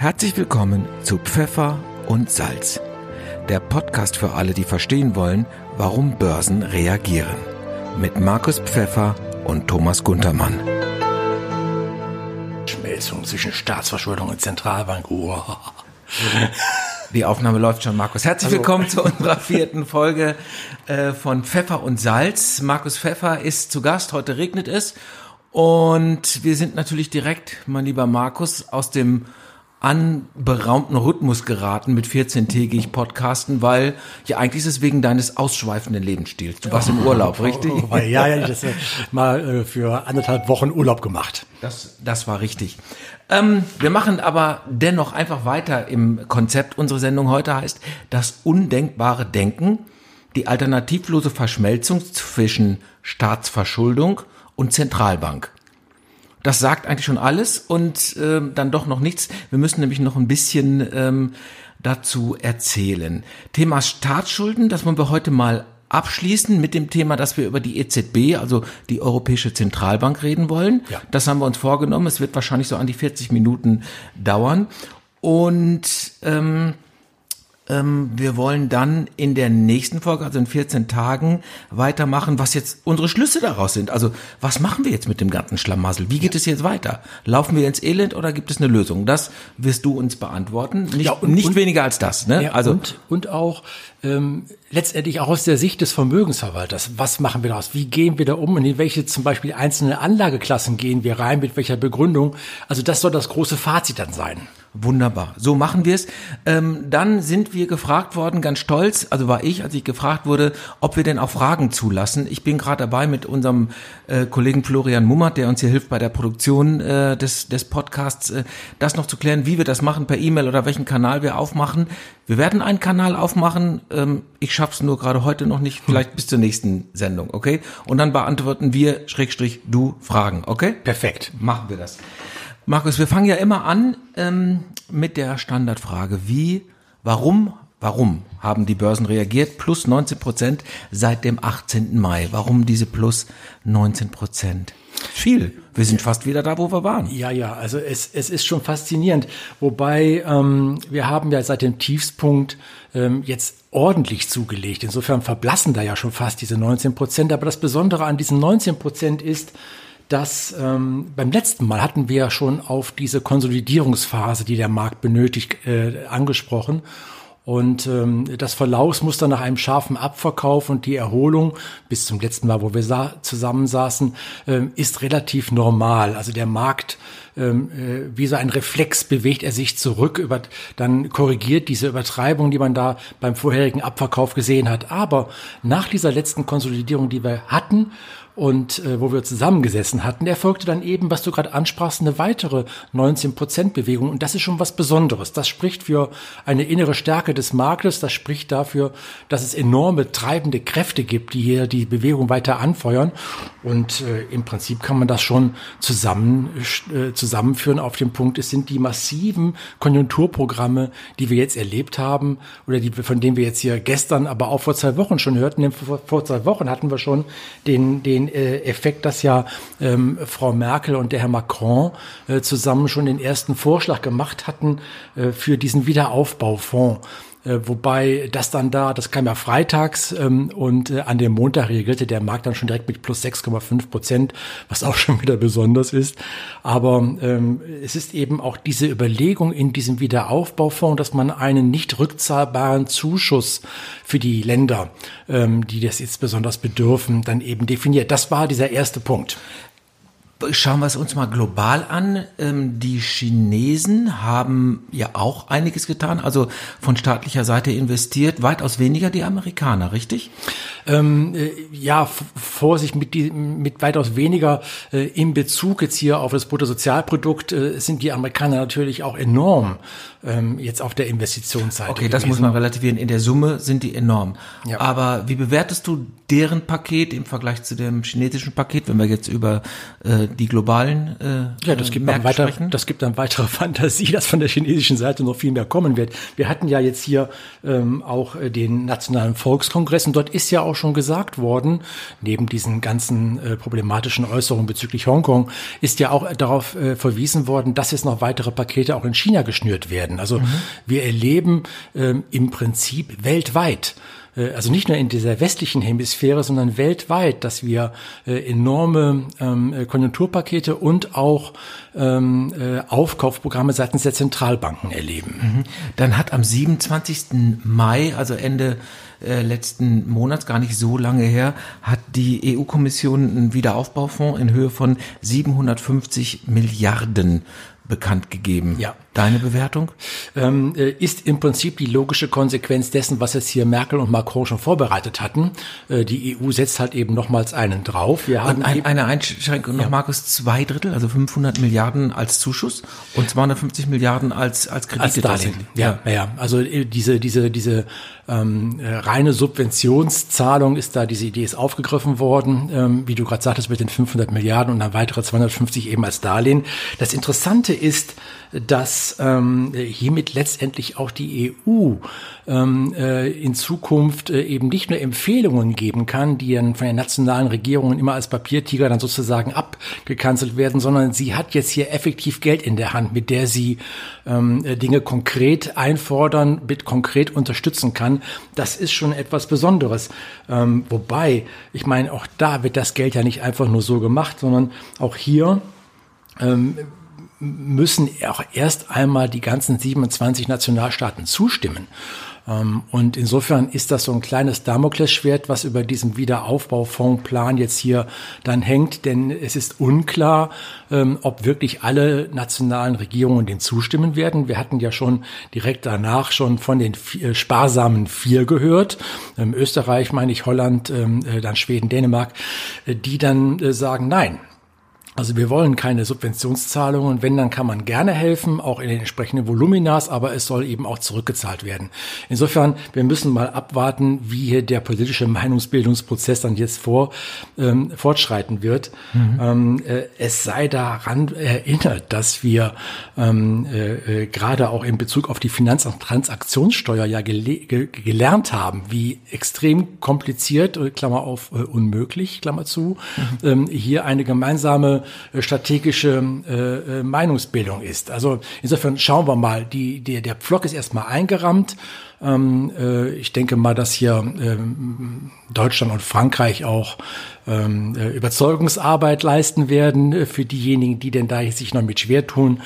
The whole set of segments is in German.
Herzlich willkommen zu Pfeffer und Salz, der Podcast für alle, die verstehen wollen, warum Börsen reagieren. Mit Markus Pfeffer und Thomas Guntermann. Schmelzung zwischen Staatsverschuldung und Zentralbank. Wow. Die Aufnahme läuft schon, Markus. Herzlich Also- willkommen zu unserer vierten Folge äh, von Pfeffer und Salz. Markus Pfeffer ist zu Gast. Heute regnet es. Und wir sind natürlich direkt, mein lieber Markus, aus dem anberaumten Rhythmus geraten mit 14-tägig Podcasten, weil ja eigentlich ist es wegen deines ausschweifenden Lebensstils. Du warst im Urlaub, richtig? Oh, ja, ja, das äh, mal äh, für anderthalb Wochen Urlaub gemacht. Das, das war richtig. Ähm, wir machen aber dennoch einfach weiter im Konzept. Unsere Sendung heute heißt Das undenkbare Denken, die alternativlose Verschmelzung zwischen Staatsverschuldung und Zentralbank. Das sagt eigentlich schon alles und ähm, dann doch noch nichts. Wir müssen nämlich noch ein bisschen ähm, dazu erzählen. Thema Staatsschulden, das wollen wir heute mal abschließen mit dem Thema, dass wir über die EZB, also die Europäische Zentralbank, reden wollen. Ja. Das haben wir uns vorgenommen. Es wird wahrscheinlich so an die 40 Minuten dauern. Und ähm, wir wollen dann in der nächsten Folge, also in 14 Tagen, weitermachen, was jetzt unsere Schlüsse daraus sind. Also, was machen wir jetzt mit dem ganzen Schlamassel? Wie geht es jetzt weiter? Laufen wir ins Elend oder gibt es eine Lösung? Das wirst du uns beantworten. Nicht, Ja, und- nicht und- weniger als das, ne? Ja, also, und, und auch ähm, letztendlich auch aus der Sicht des Vermögensverwalters. Was machen wir daraus? Wie gehen wir da um? Und in welche zum Beispiel einzelne Anlageklassen gehen wir rein? Mit welcher Begründung? Also das soll das große Fazit dann sein. Wunderbar, so machen wir es. Ähm, dann sind wir gefragt worden, ganz stolz, also war ich, als ich gefragt wurde, ob wir denn auch Fragen zulassen. Ich bin gerade dabei mit unserem äh, Kollegen Florian Mummert, der uns hier hilft bei der Produktion äh, des, des Podcasts, äh, das noch zu klären, wie wir das machen per E-Mail oder welchen Kanal wir aufmachen. Wir werden einen Kanal aufmachen. Ähm, ich schaff's nur gerade heute noch nicht, vielleicht bis zur nächsten Sendung, okay? Und dann beantworten wir, Schrägstrich, du Fragen, okay? Perfekt. Machen wir das. Markus, wir fangen ja immer an ähm, mit der Standardfrage. Wie, warum, warum haben die Börsen reagiert? Plus 19 Prozent seit dem 18. Mai. Warum diese plus 19 Prozent? Viel. Wir sind fast wieder da, wo wir waren. Ja, ja, also es, es ist schon faszinierend. Wobei ähm, wir haben ja seit dem Tiefspunkt ähm, jetzt ordentlich zugelegt. Insofern verblassen da ja schon fast diese 19 Prozent. Aber das Besondere an diesen 19 Prozent ist, dass ähm, beim letzten Mal hatten wir ja schon auf diese Konsolidierungsphase, die der Markt benötigt, äh, angesprochen. Und ähm, das Verlaufsmuster nach einem scharfen Abverkauf und die Erholung bis zum letzten Mal, wo wir sa zusammensaßen, ähm, ist relativ normal. Also der Markt, ähm, äh, wie so ein Reflex, bewegt er sich zurück, über, dann korrigiert diese Übertreibung, die man da beim vorherigen Abverkauf gesehen hat. Aber nach dieser letzten Konsolidierung, die wir hatten, und äh, wo wir zusammengesessen hatten, erfolgte dann eben, was du gerade ansprachst, eine weitere 19%-Bewegung. Und das ist schon was Besonderes. Das spricht für eine innere Stärke des Marktes. Das spricht dafür, dass es enorme treibende Kräfte gibt, die hier die Bewegung weiter anfeuern. Und äh, im Prinzip kann man das schon zusammen, äh, zusammenführen auf den Punkt. Es sind die massiven Konjunkturprogramme, die wir jetzt erlebt haben oder die, von denen wir jetzt hier gestern, aber auch vor zwei Wochen schon hörten. Denn vor, vor zwei Wochen hatten wir schon den, den äh, Effekt, dass ja ähm, Frau Merkel und der Herr Macron äh, zusammen schon den ersten Vorschlag gemacht hatten äh, für diesen Wiederaufbaufonds. Äh, wobei das dann da, das kam ja freitags ähm, und äh, an dem Montag reagierte der Markt dann schon direkt mit plus 6,5 Prozent, was auch schon wieder besonders ist. Aber ähm, es ist eben auch diese Überlegung in diesem Wiederaufbaufonds, dass man einen nicht rückzahlbaren Zuschuss für die Länder, ähm, die das jetzt besonders bedürfen, dann eben definiert. Das war dieser erste Punkt. Schauen wir es uns mal global an. Ähm, die Chinesen haben ja auch einiges getan, also von staatlicher Seite investiert, weitaus weniger die Amerikaner, richtig? Ähm, äh, ja, Vorsicht mit, die, mit weitaus weniger äh, in Bezug jetzt hier auf das Bruttosozialprodukt äh, sind die Amerikaner natürlich auch enorm ähm, jetzt auf der Investitionsseite. Okay, das muss man relativieren. In der Summe sind die enorm. Ja. Aber wie bewertest du deren Paket im Vergleich zu dem chinesischen Paket, wenn wir jetzt über äh, die globalen äh, Ja, das gibt, dann weiter, das gibt dann weitere Fantasie, dass von der chinesischen Seite noch viel mehr kommen wird. Wir hatten ja jetzt hier ähm, auch äh, den Nationalen Volkskongress und dort ist ja auch schon gesagt worden, neben diesen ganzen äh, problematischen Äußerungen bezüglich Hongkong, ist ja auch darauf äh, verwiesen worden, dass jetzt noch weitere Pakete auch in China geschnürt werden. Also mhm. wir erleben ähm, im Prinzip weltweit äh, also nicht nur in dieser westlichen Hemisphäre, sondern weltweit, dass wir äh, enorme ähm, äh, Konjunkturpakete und auch ähm, Aufkaufprogramme seitens der Zentralbanken erleben. Mhm. Dann hat am 27. Mai, also Ende letzten Monats, gar nicht so lange her, hat die EU-Kommission einen Wiederaufbaufonds in Höhe von 750 Milliarden bekannt gegeben. Ja. Deine Bewertung? Ähm, äh, ist im Prinzip die logische Konsequenz dessen, was jetzt hier Merkel und Macron schon vorbereitet hatten. Äh, die EU setzt halt eben nochmals einen drauf. Wir haben ein, eine Einschränkung noch, ja. Markus, zwei Drittel, also 500 Milliarden als Zuschuss und 250 Milliarden als, als Kredite. Als ja, ja, ja. Also äh, diese, diese, diese ähm, reine Subventionszahlung ist da, diese Idee ist aufgegriffen worden, ähm, wie du gerade sagtest, mit den 500 Milliarden und dann weitere 250 eben als Darlehen. Das Interessante ist, dass ähm, hiermit letztendlich auch die EU ähm, äh, in Zukunft äh, eben nicht nur Empfehlungen geben kann, die dann von den nationalen Regierungen immer als Papiertiger dann sozusagen abgekanzelt werden, sondern sie hat jetzt hier effektiv Geld in der Hand, mit der sie ähm, äh, Dinge konkret einfordern, mit konkret unterstützen kann. Das ist schon etwas Besonderes. Ähm, wobei, ich meine, auch da wird das Geld ja nicht einfach nur so gemacht, sondern auch hier ähm, müssen auch erst einmal die ganzen 27 Nationalstaaten zustimmen. Ähm, und insofern ist das so ein kleines Damoklesschwert, was über diesem Wiederaufbaufondsplan jetzt hier dann hängt, denn es ist unklar, ähm, ob wirklich alle nationalen Regierungen dem zustimmen werden. Wir hatten ja schon direkt danach schon von den äh, sparsamen vier gehört. Ähm, Österreich, meine ich, Holland, äh, dann Schweden, Dänemark, äh, die dann sagen, nein, also wir wollen keine Subventionszahlungen. Wenn, dann kann man gerne helfen, auch in den entsprechenden Voluminas, aber es soll eben auch zurückgezahlt werden. Insofern, wir müssen mal abwarten, wie hier der politische Meinungsbildungsprozess dann jetzt vor, ähm, fortschreiten wird. Mhm. Ähm, äh, es sei daran erinnert, dass wir ähm, äh, äh, gerade auch in Bezug auf die Finanz- und Transaktionssteuer ja gele ge gelernt haben, wie extrem kompliziert, äh, Klammer auf, äh, unmöglich, Klammer zu, mhm. ähm, hier eine gemeinsame strategische äh, äh, Meinungsbildung ist. Also insofern schauen wir mal, die, die, der Pflock ist erstmal eingerammt. Ähm, äh, ich denke mal, dass hier ähm, Deutschland und Frankreich auch ähm, äh, Überzeugungsarbeit leisten werden für diejenigen, die denn da sich noch mit schwer tun.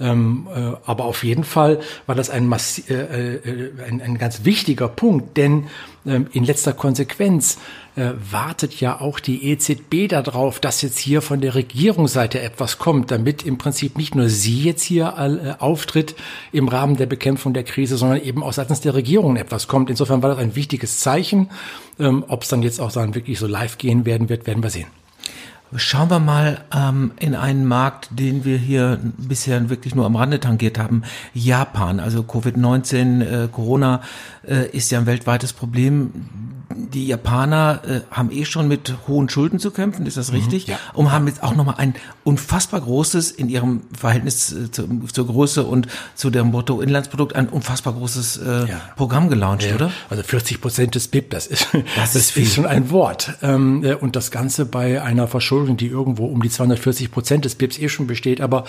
Ähm, äh, aber auf jeden Fall war das ein, äh, äh, ein, ein ganz wichtiger Punkt, denn ähm, in letzter Konsequenz äh, wartet ja auch die EZB darauf, dass jetzt hier von der Regierungsseite etwas kommt, damit im Prinzip nicht nur sie jetzt hier äh, auftritt im Rahmen der Bekämpfung der Krise, sondern eben auch seitens der Regierung etwas kommt. Insofern war das ein wichtiges Zeichen. Ähm, Ob es dann jetzt auch dann wirklich so live gehen werden wird, werden wir sehen. Schauen wir mal ähm, in einen Markt, den wir hier bisher wirklich nur am Rande tangiert haben. Japan, also Covid-19, äh, Corona äh, ist ja ein weltweites Problem die Japaner äh, haben eh schon mit hohen Schulden zu kämpfen, ist das mhm, richtig? ja. Und haben jetzt auch nochmal ein unfassbar großes in ihrem Verhältnis äh, zu, zur Größe und zu dem Bruttoinlandsprodukt ein unfassbar großes äh, ja. Programm gelauncht, ja. oder? Also 40 Prozent des BIP, das ist, das, das ist, schon ein Wort. Ähm, äh, und das Ganze bei einer Verschuldung, die irgendwo um die 240 Prozent des BIPs eh schon besteht. Aber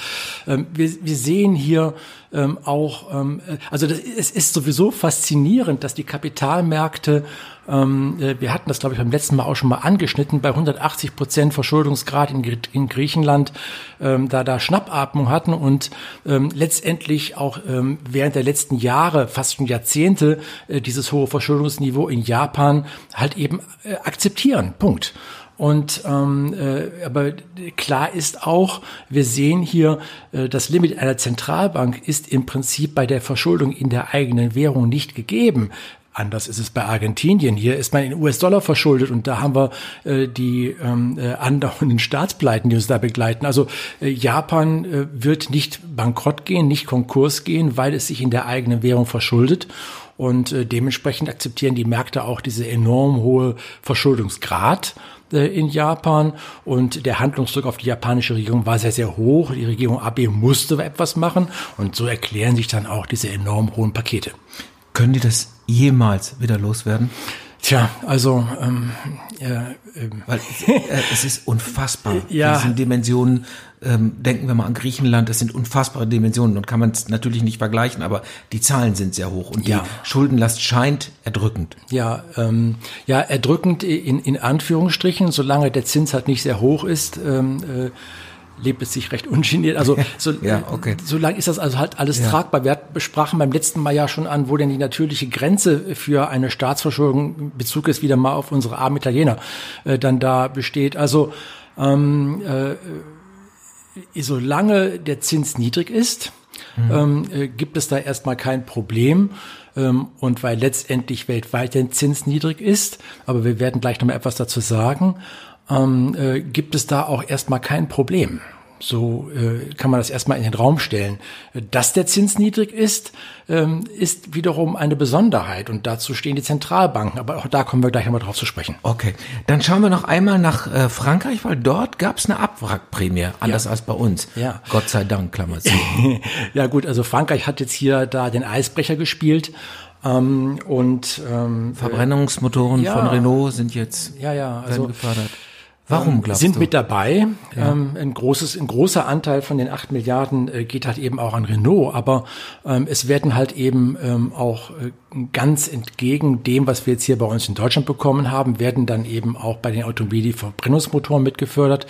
ähm, wir, wir sehen hier ähm, auch, ähm, äh, also das, es ist sowieso faszinierend, dass die Kapitalmärkte wir hatten das, glaube ich, beim letzten Mal auch schon mal angeschnitten, bei 180 Prozent Verschuldungsgrad in, in Griechenland, ähm, da da Schnappatmung hatten und ähm, letztendlich auch ähm, während der letzten Jahre, fast schon Jahrzehnte, äh, dieses hohe Verschuldungsniveau in Japan halt eben äh, akzeptieren. Punkt. Und ähm, äh, aber klar ist auch, wir sehen hier, äh, das Limit einer Zentralbank ist im Prinzip bei der Verschuldung in der eigenen Währung nicht gegeben. Anders ist es bei Argentinien. Hier ist man in US-Dollar verschuldet und da haben wir äh, die ähm, äh, andauernden Staatspleiten, die uns da begleiten. Also äh, Japan äh, wird nicht bankrott gehen, nicht Konkurs gehen, weil es sich in der eigenen Währung verschuldet. Und äh, dementsprechend akzeptieren die Märkte auch diese enorm hohe Verschuldungsgrad. äh, in Japan und der Handlungsdruck auf die japanische Regierung war sehr, sehr hoch. Die Regierung Abe musste etwas machen und so erklären sich dann auch diese enorm hohen Pakete. Können die das jemals wieder loswerden? Tja, also ähm, ja, ähm. Weil äh, es ist unfassbar. ja. Diesen Dimensionen, ähm, denken wir mal an Griechenland, das sind unfassbare Dimensionen und kann man es natürlich nicht vergleichen, aber die Zahlen sind sehr hoch und ja. die Schuldenlast scheint erdrückend. Ja, ähm, ja, erdrückend in, in Anführungsstrichen, solange der Zins halt nicht sehr hoch ist. Ähm, äh, lebt es sich recht ungeniert. Also so, ja, okay. so lang ist das also halt alles ja. tragbar. Wir besprachen beim letzten Mal ja schon an, wo denn die natürliche Grenze für eine Staatsverschuldung, Bezug ist wieder mal auf unsere armen Italiener, äh, dann da besteht. Also ähm, äh, solange der Zins niedrig ist, mhm. ähm, äh, gibt es da erstmal kein Problem. Ähm, und weil letztendlich weltweit der Zins niedrig ist, aber wir werden gleich noch mal etwas dazu sagen, ähm, äh, gibt es da auch erstmal kein Problem. So äh, kann man das erstmal in den Raum stellen. Dass der Zins niedrig ist, ähm, ist wiederum eine Besonderheit und dazu stehen die Zentralbanken. Aber auch da kommen wir gleich nochmal drauf zu sprechen. Okay, dann schauen wir noch einmal nach äh, Frankreich, weil dort gab es eine Abwrackprämie, anders ja. als bei uns. Ja. Gott sei Dank, Klammer zu. ja gut, also Frankreich hat jetzt hier da den Eisbrecher gespielt ähm, und ähm, Verbrennungsmotoren ja, von Renault sind jetzt ja, ja, also, gefördert. Warum glaubst sind du? mit dabei. Ja. Ähm, ein großes, ein großer Anteil von den acht Milliarden äh, geht halt eben auch an Renault, aber ähm, es werden halt eben ähm, auch äh, ganz entgegen dem, was wir jetzt hier bei uns in Deutschland bekommen haben, werden dann eben auch bei den Automobilen die Verbrennungsmotoren mitgefördert.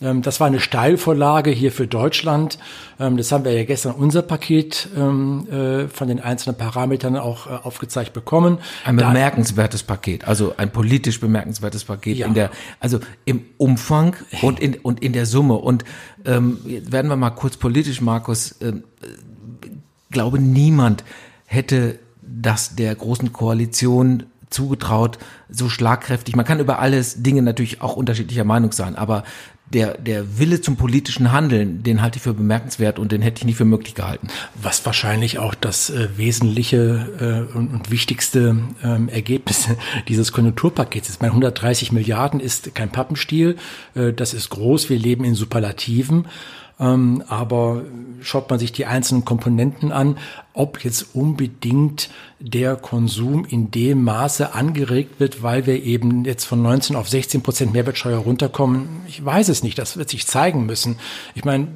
Ähm, das war eine Steilvorlage hier für Deutschland. Ähm, das haben wir ja gestern unser Paket ähm, äh, von den einzelnen Parametern auch äh, aufgezeigt bekommen. Ein bemerkenswertes Paket, also ein politisch bemerkenswertes Paket ja. in der, also im Umfang und in, und in der Summe. Und ähm, werden wir mal kurz politisch, Markus. Ähm, glaube, niemand hätte das der großen Koalition zugetraut, so schlagkräftig. Man kann über alles Dinge natürlich auch unterschiedlicher Meinung sein, aber der, der Wille zum politischen Handeln, den halte ich für bemerkenswert und den hätte ich nicht für möglich gehalten. Was wahrscheinlich auch das äh, wesentliche äh, und, und, wichtigste ähm, Ergebnis dieses Konjunkturpakets ist. Meine 130 Milliarden ist kein Pappenstiel, äh, das ist groß, wir leben in Superlativen. Ähm, aber schaut man sich die einzelnen Komponenten an, ob jetzt unbedingt der Konsum in dem Maße angeregt wird, weil wir eben jetzt von 19 auf 16 Prozent Mehrwertsteuer runterkommen. Ich weiß es nicht, das wird sich zeigen müssen. Ich meine,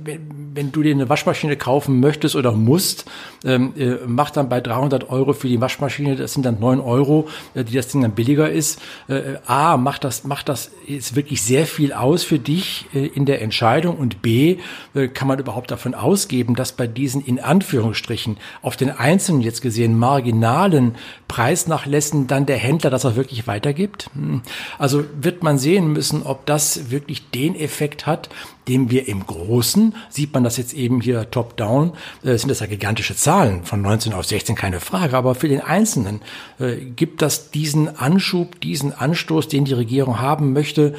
wenn du dir eine Waschmaschine kaufen möchtest oder musst, ähm, äh, mach dann bei 300 Euro für die Waschmaschine, das sind dann 9 Euro, äh, die das Ding dann billiger ist. Äh, A, macht das, macht das jetzt wirklich sehr viel aus für dich äh, in der Entscheidung und B, äh, kann man überhaupt davon ausgeben, dass bei diesen in Anführungsstrichen auf den einzelnen jetzt gesehen marginalen Preisnachlässen dann der Händler das auch wirklich weitergibt? Hm. Also wird man sehen müssen, ob das wirklich den Effekt hat, dem wir im Großen, sieht man das jetzt eben hier top-down, äh, sind das ja gigantische Zahlen, von 19 auf 16 keine Frage, aber für den Einzelnen äh, gibt das diesen Anschub, diesen Anstoß, den die Regierung haben möchte,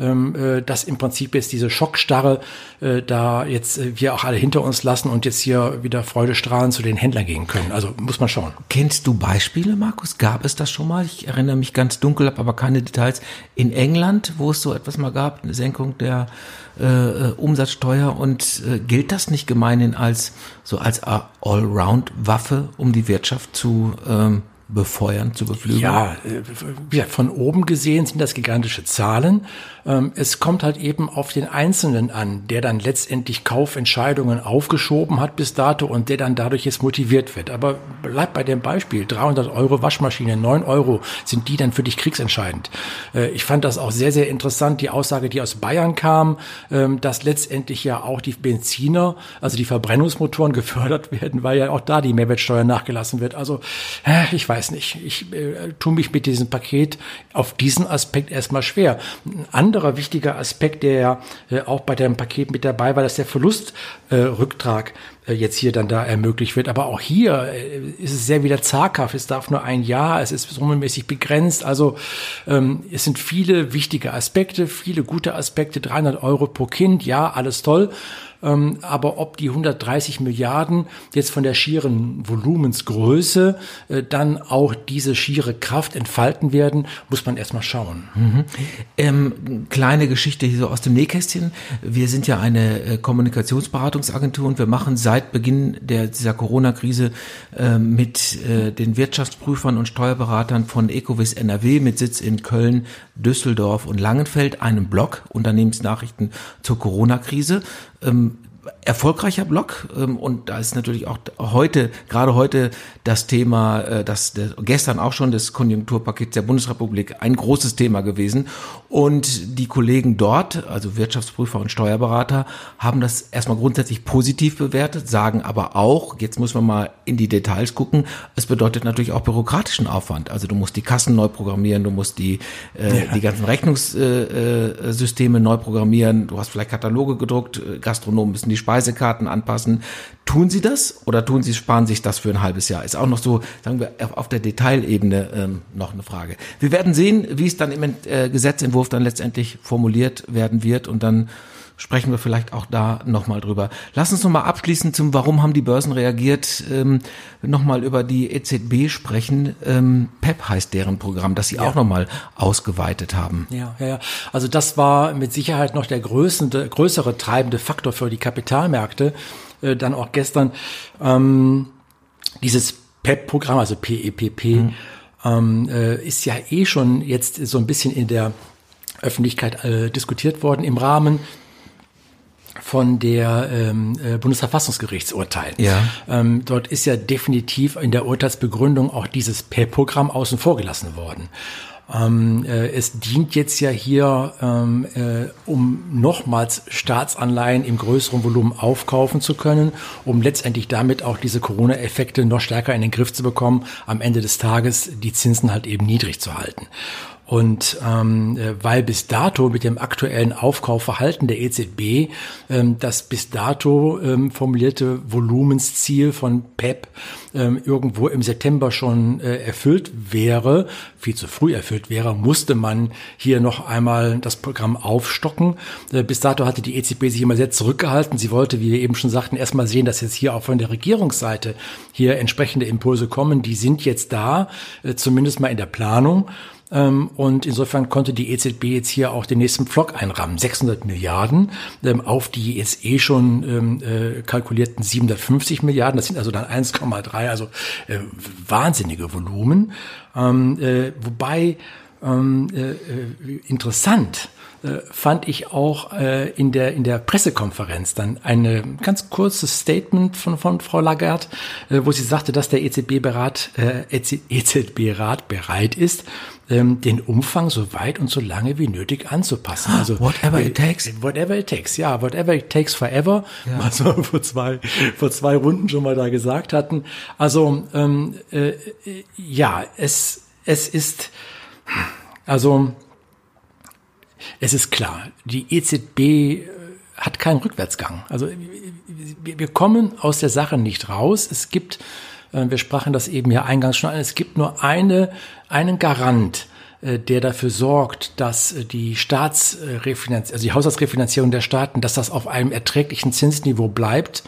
ähm, äh, dass im Prinzip jetzt diese Schockstarre äh, da jetzt äh, wir auch alle hinter uns lassen und jetzt hier wieder freudestrahlend zu den Händlern gehen können. Also muss man schauen. Kennst du Beispiele, Markus? Gab es das schon mal? Ich erinnere mich ganz dunkel, habe aber keine Details. In England, wo es so etwas mal gab, eine Senkung der äh, äh Umsatzsteuer und äh, gilt das nicht gemeinhin als so als Allround-Waffe, um die Wirtschaft zu ähm, befeuern, zu beflügeln? Ja, äh, von oben gesehen sind das gigantische Zahlen. Ähm, es kommt halt eben auf den Einzelnen an, der dann letztendlich Kaufentscheidungen aufgeschoben hat bis dato und der dann dadurch jetzt motiviert wird. Aber bleib bei dem Beispiel. 300 Euro Waschmaschine, 9 Euro, sind die dann für dich kriegsentscheidend? Äh, ich fand das auch sehr, sehr interessant, die Aussage, die aus Bayern kam, ähm, dass letztendlich ja auch die Benziner, also die Verbrennungsmotoren gefördert werden, weil ja auch da die Mehrwertsteuer nachgelassen wird. Also, ich weiß nicht. Ich äh, tue mich mit diesem Paket auf diesen Aspekt erstmal schwer. Ein anderer wichtiger Aspekt, der ja äh, auch bei dem Paket mit dabei war, dass der Verlustrücktrag äh, jetzt hier dann da ermöglicht wird. Aber auch hier äh, ist es sehr wieder zaghaft. Es darf nur ein Jahr, es ist summenmäßig begrenzt. Also ähm, es sind viele wichtige Aspekte, viele gute Aspekte. 300 Euro pro Kind, ja, alles toll. Ähm, aber ob die 130 Milliarden jetzt von der schieren Volumensgröße äh, dann auch diese schiere Kraft entfalten werden, muss man erstmal schauen. Mhm. Ähm, kleine Geschichte hier so aus dem Nähkästchen. Wir sind ja eine äh, Kommunikationsberatungsagentur und wir machen seit Beginn der, dieser Corona-Krise äh, mit äh, den Wirtschaftsprüfern und Steuerberatern von Ecovis NRW mit Sitz in Köln, Düsseldorf und Langenfeld einen Blog, Unternehmensnachrichten zur Corona-Krise. Ähm, erfolgreicher Blog ähm, und da ist natürlich auch heute, gerade heute das Thema, äh, das, das gestern auch schon des Konjunkturpakets der Bundesrepublik ein großes Thema gewesen und die Kollegen dort, also Wirtschaftsprüfer und Steuerberater, haben das erstmal grundsätzlich positiv bewertet, sagen aber auch, jetzt muss man mal in die Details gucken, es bedeutet natürlich auch bürokratischen Aufwand. Also du musst die Kassen neu programmieren, du musst die, äh, ja. die ganzen Rechnungssysteme äh, neu programmieren, du hast vielleicht Kataloge gedruckt, Gastronomen müssen die Speisekarten anpassen. Tun Sie das oder tun Sie, sparen sich das für ein halbes Jahr? Ist auch noch so, sagen wir, auf der Detailebene ähm, noch eine Frage. Wir werden sehen, wie es dann im äh, Gesetzentwurf dann letztendlich formuliert werden wird und dann sprechen wir vielleicht auch da nochmal drüber. Lass uns nochmal abschließend zum, warum haben die Börsen reagiert, ähm, nochmal über die EZB sprechen. Ähm, PEP heißt deren Programm, das sie ja. auch nochmal ausgeweitet haben. Ja, ja, ja. Also das war mit Sicherheit noch der größere, größere treibende Faktor für die Kapitalmärkte. Äh, dann auch gestern ähm, dieses PEP-Programm, also PEPP, mhm. ähm, äh, ist ja eh schon jetzt so ein bisschen in der Öffentlichkeit äh, diskutiert worden im Rahmen von der ähm, äh, Bundesverfassungsgerichtsurteil. Ja. Ähm, dort ist ja definitiv in der Urteilsbegründung auch dieses PEP-Programm außen vor gelassen worden. Ähm, äh, es dient jetzt ja hier, ähm, äh, um nochmals Staatsanleihen im größeren Volumen aufkaufen zu können, um letztendlich damit auch diese Corona-Effekte noch stärker in den Griff zu bekommen, am Ende des Tages die Zinsen halt eben niedrig zu halten. Und ähm, äh, weil bis dato mit dem aktuellen Aufkaufverhalten der EZB ähm, das bis dato ähm, formulierte Volumensziel von PEP ähm, irgendwo im September schon äh, erfüllt wäre, viel zu früh erfüllt wäre, musste man hier noch einmal das Programm aufstocken. Äh, bis dato hatte die EZB sich immer sehr zurückgehalten. Sie wollte, wie wir eben schon sagten, erstmal sehen, dass jetzt hier auch von der Regierungsseite hier entsprechende Impulse kommen. Die sind jetzt da, äh, zumindest mal in der Planung. Ähm, und insofern konnte die EZB jetzt hier auch den nächsten Pflock einrahmen. 600 Milliarden ähm, auf die jetzt eh schon ähm, äh, kalkulierten 750 Milliarden. Das sind also dann 1,3, also äh, wahnsinnige Volumen. Äh, wobei interessant fand ich auch in der in der Pressekonferenz dann eine ganz kurzes Statement von von Frau Lagarde, wo sie sagte, dass der EZB-Rat äh, EZB-Rat bereit ist, ähm, den Umfang so weit und so lange wie nötig anzupassen. Also whatever it takes. Whatever it takes, ja, whatever it takes forever, ja. was wir vor zwei, vor zwei Runden schon mal da gesagt hatten. Also ähm, äh, ja, es, es ist, also es ist klar, die EZB äh, hat keinen Rückwärtsgang. Also wir kommen aus der Sache nicht raus. Es gibt äh, wir sprachen das eben ja eingangs schon an. Es gibt nur eine, einen Garant, äh, der dafür sorgt, dass äh, die Staatsrefinanzierung, also die Haushaltsrefinanzierung der Staaten, dass das auf einem erträglichen Zinsniveau bleibt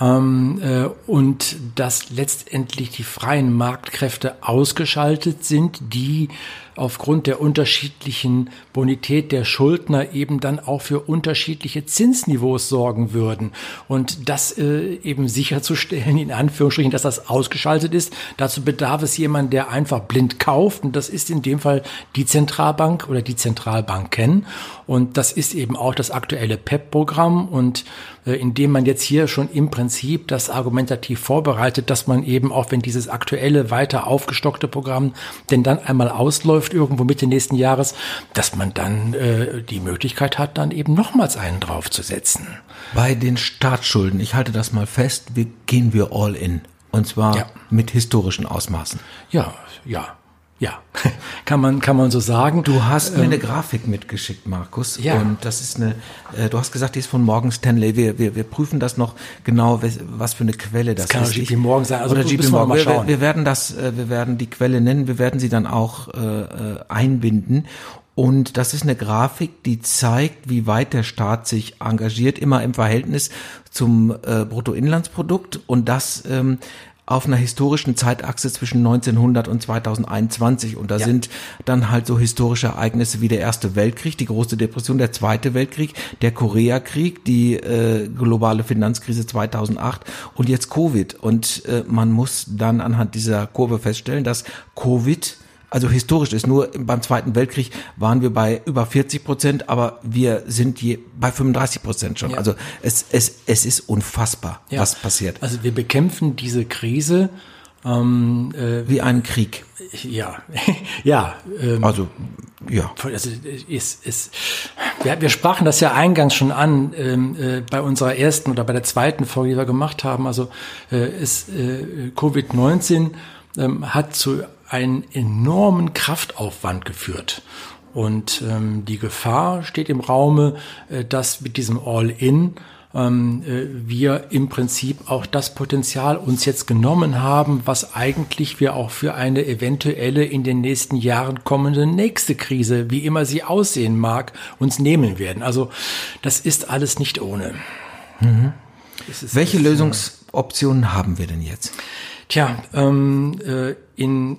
ähm, äh, und dass letztendlich die freien Marktkräfte ausgeschaltet sind, die aufgrund der unterschiedlichen Bonität der Schuldner eben dann auch für unterschiedliche Zinsniveaus sorgen würden. Und das äh, eben sicherzustellen, in Anführungsstrichen, dass das ausgeschaltet ist, dazu bedarf es jemand, der einfach blind kauft. Und das ist in dem Fall die Zentralbank oder die Zentralbanken. Und das ist eben auch das aktuelle PEP-Programm. Und äh, indem man jetzt hier schon im Prinzip das argumentativ vorbereitet, dass man eben auch, wenn dieses aktuelle weiter aufgestockte Programm denn dann einmal ausläuft, irgendwo Mitte nächsten Jahres, dass man dann äh, die Möglichkeit hat, dann eben nochmals einen draufzusetzen. Bei den Staatsschulden, ich halte das mal fest, wir gehen wir all in. Und zwar ja. mit historischen Ausmaßen. Ja, ja. Ja, kann man, kann man so sagen. Du hast mir ähm, eine Grafik mitgeschickt, Markus. Ja. Und das ist eine, äh, du hast gesagt, die ist von Morgan Stanley. Wir, wir, wir prüfen das noch genau, was für eine Quelle das, das ist. Kann JP Morgan sein. Also Oder JP Morgan. Wir, wir, wir, werden das, äh, wir werden die Quelle nennen, wir werden sie dann auch äh, äh einbinden. Und das ist eine Grafik, die zeigt, wie weit der Staat sich engagiert, immer im Verhältnis zum äh, Bruttoinlandsprodukt. Und das ähm, auf einer historischen Zeitachse zwischen 1900 und 2021. Und da ja. sind dann halt so historische Ereignisse wie der Erste Weltkrieg, die große Depression, der Zweite Weltkrieg, der Koreakrieg, die äh, globale Finanzkrise 2008 und jetzt Covid. Und äh, man muss dann anhand dieser Kurve feststellen, dass Covid also historisch ist. Nur beim Zweiten Weltkrieg waren wir bei über 40 Prozent, aber wir sind je bei 35 Prozent schon. Ja. Also es, es, es ist unfassbar, ja. was passiert. Also wir bekämpfen diese Krise ähm, äh, wie einen Krieg. Ja, ja. Ähm, also ja. Also ist, ist, wir, wir sprachen das ja eingangs schon an ähm, äh, bei unserer ersten oder bei der zweiten Folge, die wir gemacht haben. Also äh, ist äh, Covid-19 ähm, hat zu einen enormen Kraftaufwand geführt. Und ähm, die Gefahr steht im Raume, äh, dass mit diesem All-In ähm, äh, wir im Prinzip auch das Potenzial uns jetzt genommen haben, was eigentlich wir auch für eine eventuelle in den nächsten Jahren kommende nächste Krise, wie immer sie aussehen mag, uns nehmen werden. Also das ist alles nicht ohne. Mhm. Welche Lösungsoptionen haben wir denn jetzt? Tja, ähm, äh, in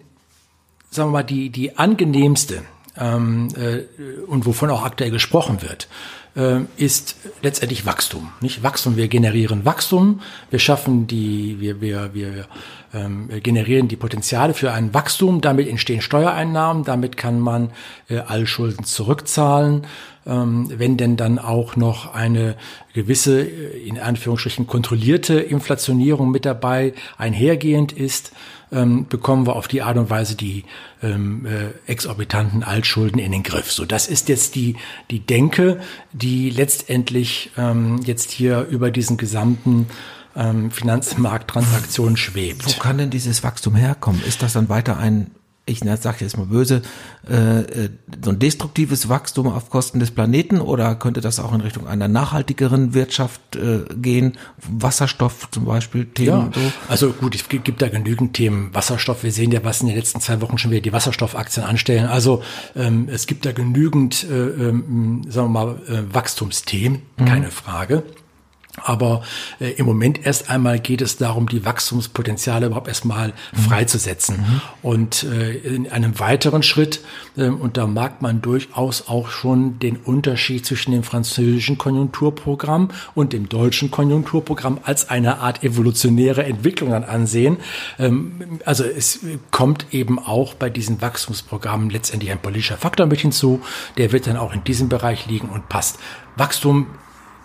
sagen wir mal, die, die angenehmste ähm, äh, und wovon auch aktuell gesprochen wird, äh, ist letztendlich Wachstum. Nicht Wachstum, wir generieren Wachstum, wir schaffen die, wir, wir, wir ähm, generieren die Potenziale für ein Wachstum, damit entstehen Steuereinnahmen, damit kann man äh, alle Schulden zurückzahlen. Ähm, wenn denn dann auch noch eine gewisse, äh, in Anführungsstrichen, kontrollierte Inflationierung mit dabei einhergehend ist, ähm, bekommen wir auf die Art und Weise die ähm, äh, exorbitanten Altschulden in den Griff. So, das ist jetzt die, die Denke, die letztendlich ähm, jetzt hier über diesen gesamten ähm, Finanzmarkttransaktionen schwebt. Wo kann denn dieses Wachstum herkommen? Ist das dann weiter ein ich sage jetzt mal böse, äh, äh, so ein destruktives Wachstum auf Kosten des Planeten oder könnte das auch in Richtung einer nachhaltigeren Wirtschaft äh, gehen? Wasserstoff zum Beispiel, Themen. Ja, so. also gut, es gibt da genügend Themen. Wasserstoff, wir sehen ja, was in den letzten zwei Wochen schon wieder die Wasserstoffaktien anstellen. Also ähm, es gibt da genügend, äh, ähm, sagen wir mal, äh, Wachstumsthemen, keine mhm. Frage. Aber äh, im Moment erst einmal geht es darum, die Wachstumspotenziale überhaupt erstmal mhm. freizusetzen. Mhm. Und äh, in einem weiteren Schritt, äh, und da mag man durchaus auch schon den Unterschied zwischen dem französischen Konjunkturprogramm und dem deutschen Konjunkturprogramm als eine Art evolutionäre Entwicklung dann ansehen. Ähm, also es kommt eben auch bei diesen Wachstumsprogrammen letztendlich ein politischer Faktor mit hinzu. Der wird dann auch in diesem Bereich liegen und passt. Wachstum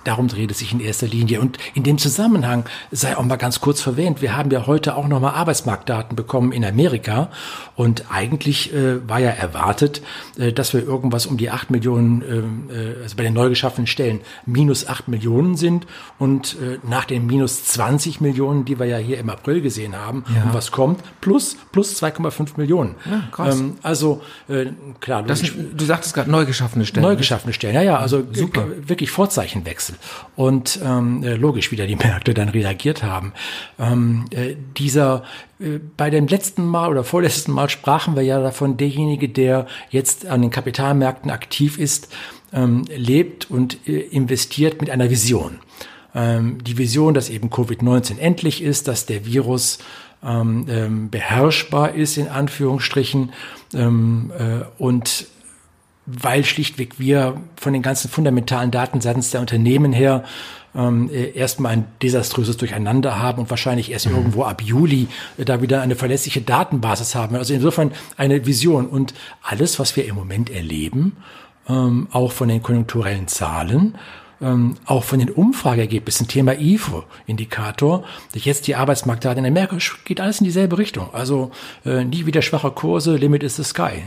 Darum dreht es sich in erster Linie. Und in dem Zusammenhang sei auch mal ganz kurz verwähnt, wir haben ja heute auch nochmal Arbeitsmarktdaten bekommen in Amerika. Und eigentlich äh, war ja erwartet, äh, dass wir irgendwas um die acht Millionen, äh, äh also bei den neu geschaffenen Stellen, minus acht Millionen sind. Und äh, nach den minus 20 Millionen, die wir ja hier im April gesehen haben, ja. und was kommt, plus, plus 2,5 Millionen. Ja, krass. Ähm, also äh, klar. Das, du sagtest gerade neu geschaffene Stellen. Neu geschaffene Stellen, ja, ja. Also Super. wirklich Vorzeichenwechsel und ähm, äh, logisch wieder die Märkte dann reagiert haben. Ähm, äh, dieser äh, bei dem letzten Mal oder vorletzten Mal sprachen wir ja davon, derjenige, der jetzt an den Kapitalmärkten aktiv ist, ähm, lebt und äh, investiert mit einer Vision. Ähm, die Vision, dass eben Covid-19 endlich ist, dass der Virus ähm, ähm, beherrschbar ist, in Anführungsstrichen, ähm, äh, und weil schlichtweg wir von den ganzen fundamentalen Daten seitens der Unternehmen her ähm, äh, erstmal ein desaströses Durcheinander haben und wahrscheinlich erst mhm. irgendwo ab Juli äh, da wieder eine verlässliche Datenbasis haben. Also insofern eine Vision und alles, was wir im Moment erleben, ähm, auch von den konjunkturellen Zahlen, ähm, auch von den Umfrageergebnissen, Thema IFO-Indikator, jetzt die Arbeitsmarktdaten in Amerika, geht alles in dieselbe Richtung. Also äh, nie wieder schwache Kurse, Limit is the sky.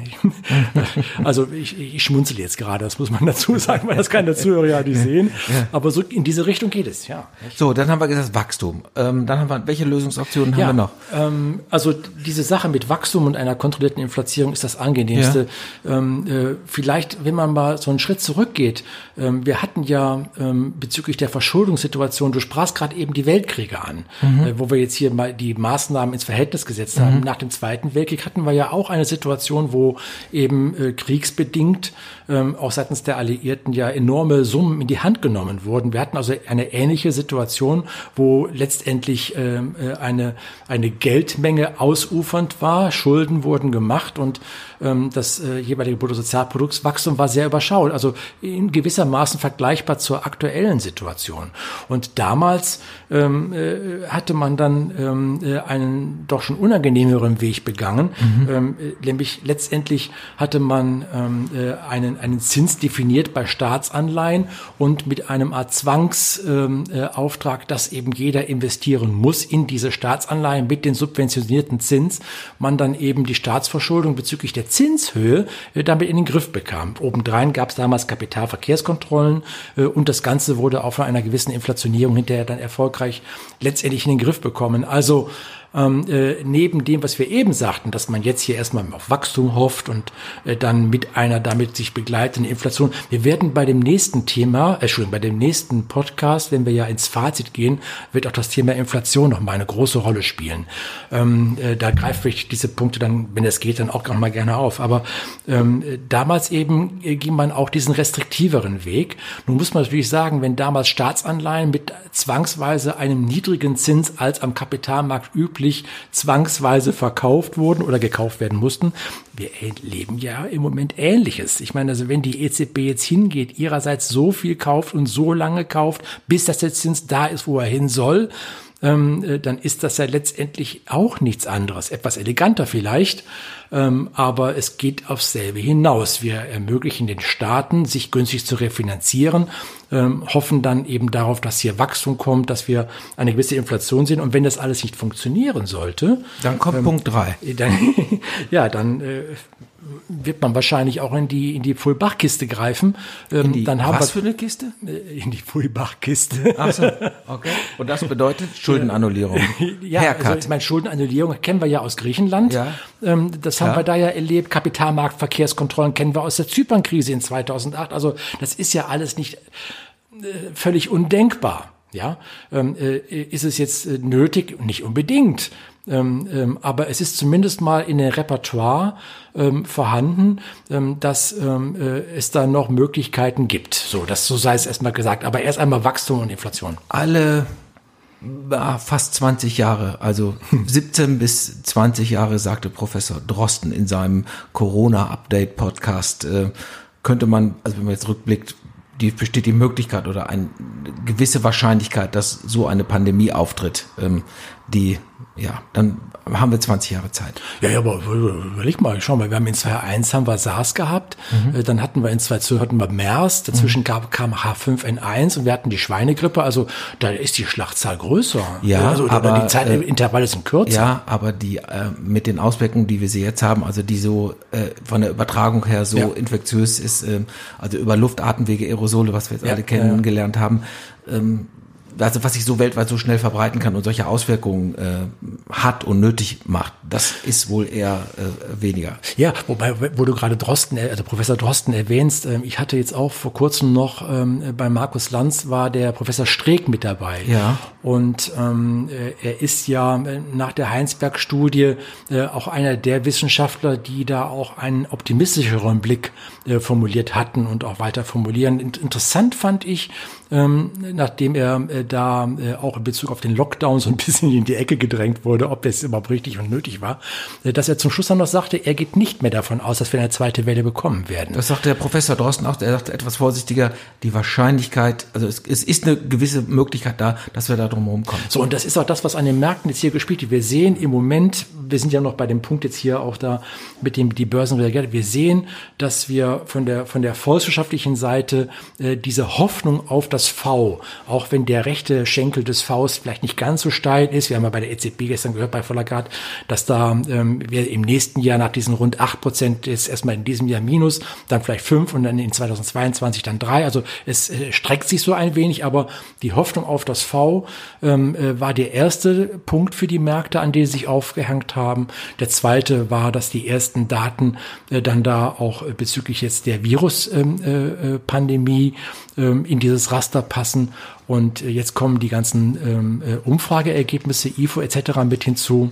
also ich, ich schmunzel jetzt gerade, das muss man dazu sagen, weil das keine Zuhörer ja nicht sehen. Aber so in diese Richtung geht es, ja. So, dann haben wir gesagt Wachstum. Ähm, dann haben wir, welche Lösungsoptionen haben ja, wir noch? Ähm, also diese Sache mit Wachstum und einer kontrollierten Inflation ist das angenehmste. Ja. Ähm, äh, vielleicht, wenn man mal so einen Schritt zurückgeht, ähm, wir hatten ja ähm, bezüglich der Verschuldungssituation, du sprachst gerade eben die Weltkriege an, mhm. äh, wo wir jetzt hier mal die Maßnahmen ins Verhältnis gesetzt mhm. haben. Nach dem Zweiten Weltkrieg hatten wir ja auch eine Situation, wo eben äh, kriegsbedingt ähm, auch seitens der Alliierten ja enorme Summen in die Hand genommen wurden. Wir hatten also eine ähnliche Situation, wo letztendlich ähm, äh, eine, eine Geldmenge ausufernd war, Schulden wurden gemacht und ähm, das äh, jeweilige Bruttosozialproduktswachstum war sehr überschaubar, also in gewissermaßen vergleichbar zur aktuellen Situation. Und damals ähm, äh, hatte man dann ähm, äh, einen doch schon unangenehmeren Weg begangen, mhm. ähm, äh, nämlich letztendlich hatte man ähm, äh, einen, einen Zins definiert bei Staatsanleihen und mit einem Art Zwangsauftrag, ähm, dass eben jeder investieren muss in diese Staatsanleihen mit den subventionierten Zins, man dann eben die Staatsverschuldung bezüglich der Zinshöhe äh, damit in den Griff bekam. Obendrein gab es damals Kapitalverkehrskontrollen äh, und das Ganze wurde auch von einer gewissen Inflationierung hinterher dann erfolgreich letztendlich in den Griff bekommen. Also ähm, äh, neben dem, was wir eben sagten, dass man jetzt hier erstmal auf Wachstum hofft und äh, dann mit einer damit sich begleitenden Inflation. Wir werden bei dem nächsten Thema, äh, Entschuldigung, bei dem nächsten Podcast, wenn wir ja ins Fazit gehen, wird auch das Thema Inflation noch mal eine große Rolle spielen. Ähm, äh, da greife ich diese Punkte dann, wenn es geht, dann auch mal gerne auf. Aber ähm, damals eben äh, ging man auch diesen restriktiveren Weg. Nun muss man natürlich sagen, wenn damals Staatsanleihen mit zwangsweise einem niedrigen Zins als am Kapitalmarkt üblich üblich zwangsweise verkauft wurden oder gekauft werden mussten. Wir erleben ja im Moment Ähnliches. Ich meine, also wenn die EZB jetzt hingeht, ihrerseits so viel kauft und so lange kauft, bis das der Zins da ist, wo er hin soll, ähm, äh, dann ist das ja letztendlich auch nichts anderes. Etwas eleganter vielleicht, ähm, aber es geht aufs selbe hinaus. Wir ermöglichen den Staaten, sich günstig zu refinanzieren, ähm, hoffen dann eben darauf, dass hier Wachstum kommt, dass wir eine gewisse Inflation sehen. Und wenn das alles nicht funktionieren sollte, dann kommt ähm, Punkt drei. Dann, ja, dann äh, wird man wahrscheinlich auch in die in die Fulbach-Kiste greifen. Ähm, die, dann haben was wir, für eine Kiste? Äh, in die Fulbach-Kiste. Ach so, okay. Und das bedeutet Schuldenannullierung. ja, Haircut. also ich meine Schuldenannullierung kennen wir ja aus Griechenland. Ja. Ähm, das haben ja. wir da ja erlebt. Kapitalmarktverkehrskontrollen kennen wir aus der Zypernkrise in 2008. Also das ist ja alles nicht äh, völlig undenkbar. Ja, ähm, äh, ist es jetzt äh, nötig? Nicht unbedingt. Ähm, ähm, aber es ist zumindest mal in der Repertoire ähm, vorhanden, ähm, dass ähm, äh, es da noch Möglichkeiten gibt. So, das so sei es erstmal gesagt. Aber erst einmal Wachstum und Inflation. Alle ah, fast 20 Jahre, also 17 bis 20 Jahre, sagte Professor Drosten in seinem Corona-Update-Podcast, äh, könnte man, also wenn man jetzt rückblickt, die besteht die Möglichkeit oder eine gewisse Wahrscheinlichkeit, dass so eine Pandemie auftritt, ähm, die ja, dann haben wir 20 Jahre Zeit. Ja, ja, aber überleg mal, schau mal, wir haben in 2001 haben wir SARS gehabt, mhm. Äh, dann hatten wir in 2002 hatten wir MERS, dazwischen mhm. gab, kam H5N1 und wir hatten die Schweinegrippe, also da ist die Schlachtzahl größer. Ja, also, aber die Zeitintervalle äh, sind kürzer. Ja, aber die äh, mit den Auswirkungen, die wir sie jetzt haben, also die so äh, von der Übertragung her so ja. infektiös ist, äh, also über Luftatemwege, Aerosole, was wir jetzt ja, alle kennengelernt haben, ähm, also was sich so weltweit so schnell verbreiten kann und solche Auswirkungen äh, hat und nötig macht, das ist wohl eher äh, weniger. Ja, wobei, wo du gerade Drosten, also Professor Drosten erwähnst, äh, ich hatte jetzt auch vor kurzem noch ähm, bei Markus Lanz war der Professor Streeck mit dabei. Ja. Und ähm, äh, er ist ja äh, nach der Heinsberg-Studie äh, auch einer der Wissenschaftler, die da auch einen optimistischeren Blick äh, formuliert hatten und auch weiter formulieren. Interessant fand ich, ähm, nachdem er äh, da äh, auch in Bezug auf den Lockdown so ein bisschen in die Ecke gedrängt wurde, ob das überhaupt richtig und nötig war, äh, dass er zum Schluss dann noch sagte, er geht nicht mehr davon aus, dass wir eine zweite Welle bekommen werden. Das sagte der Professor Drosten auch, er sagte etwas vorsichtiger, die Wahrscheinlichkeit, also es, es ist eine gewisse Möglichkeit da, dass wir da drumherum kommen. So, und das ist auch das, was an den Märkten jetzt hier gespielt wird. Wir sehen im Moment, wir sind ja noch bei dem Punkt jetzt hier auch da mit dem, die Börsen reagiert, wir sehen, dass wir von der, von der volkswirtschaftlichen Seite äh, diese Hoffnung auf das V, auch wenn der rechte Schenkel des Vs vielleicht nicht ganz so steil ist. Wir haben ja bei der EZB gestern gehört, bei Vollergard, dass da ähm, wir im nächsten Jahr nach diesen rund acht Prozent jetzt erstmal in diesem Jahr minus, dann vielleicht fünf und dann in 2022 dann drei. Also es äh, streckt sich so ein wenig, aber die Hoffnung auf das V ähm, äh, war der erste Punkt für die Märkte, an die sie sich aufgehängt haben. Der zweite war, dass die ersten Daten äh, dann da auch äh, bezüglich jetzt der Virus-Pandemie ähm, äh, ähm, in dieses Raster passen. Und äh, jetzt kommen die ganzen ähm, äh, Umfrageergebnisse, IFO etc. mit hinzu.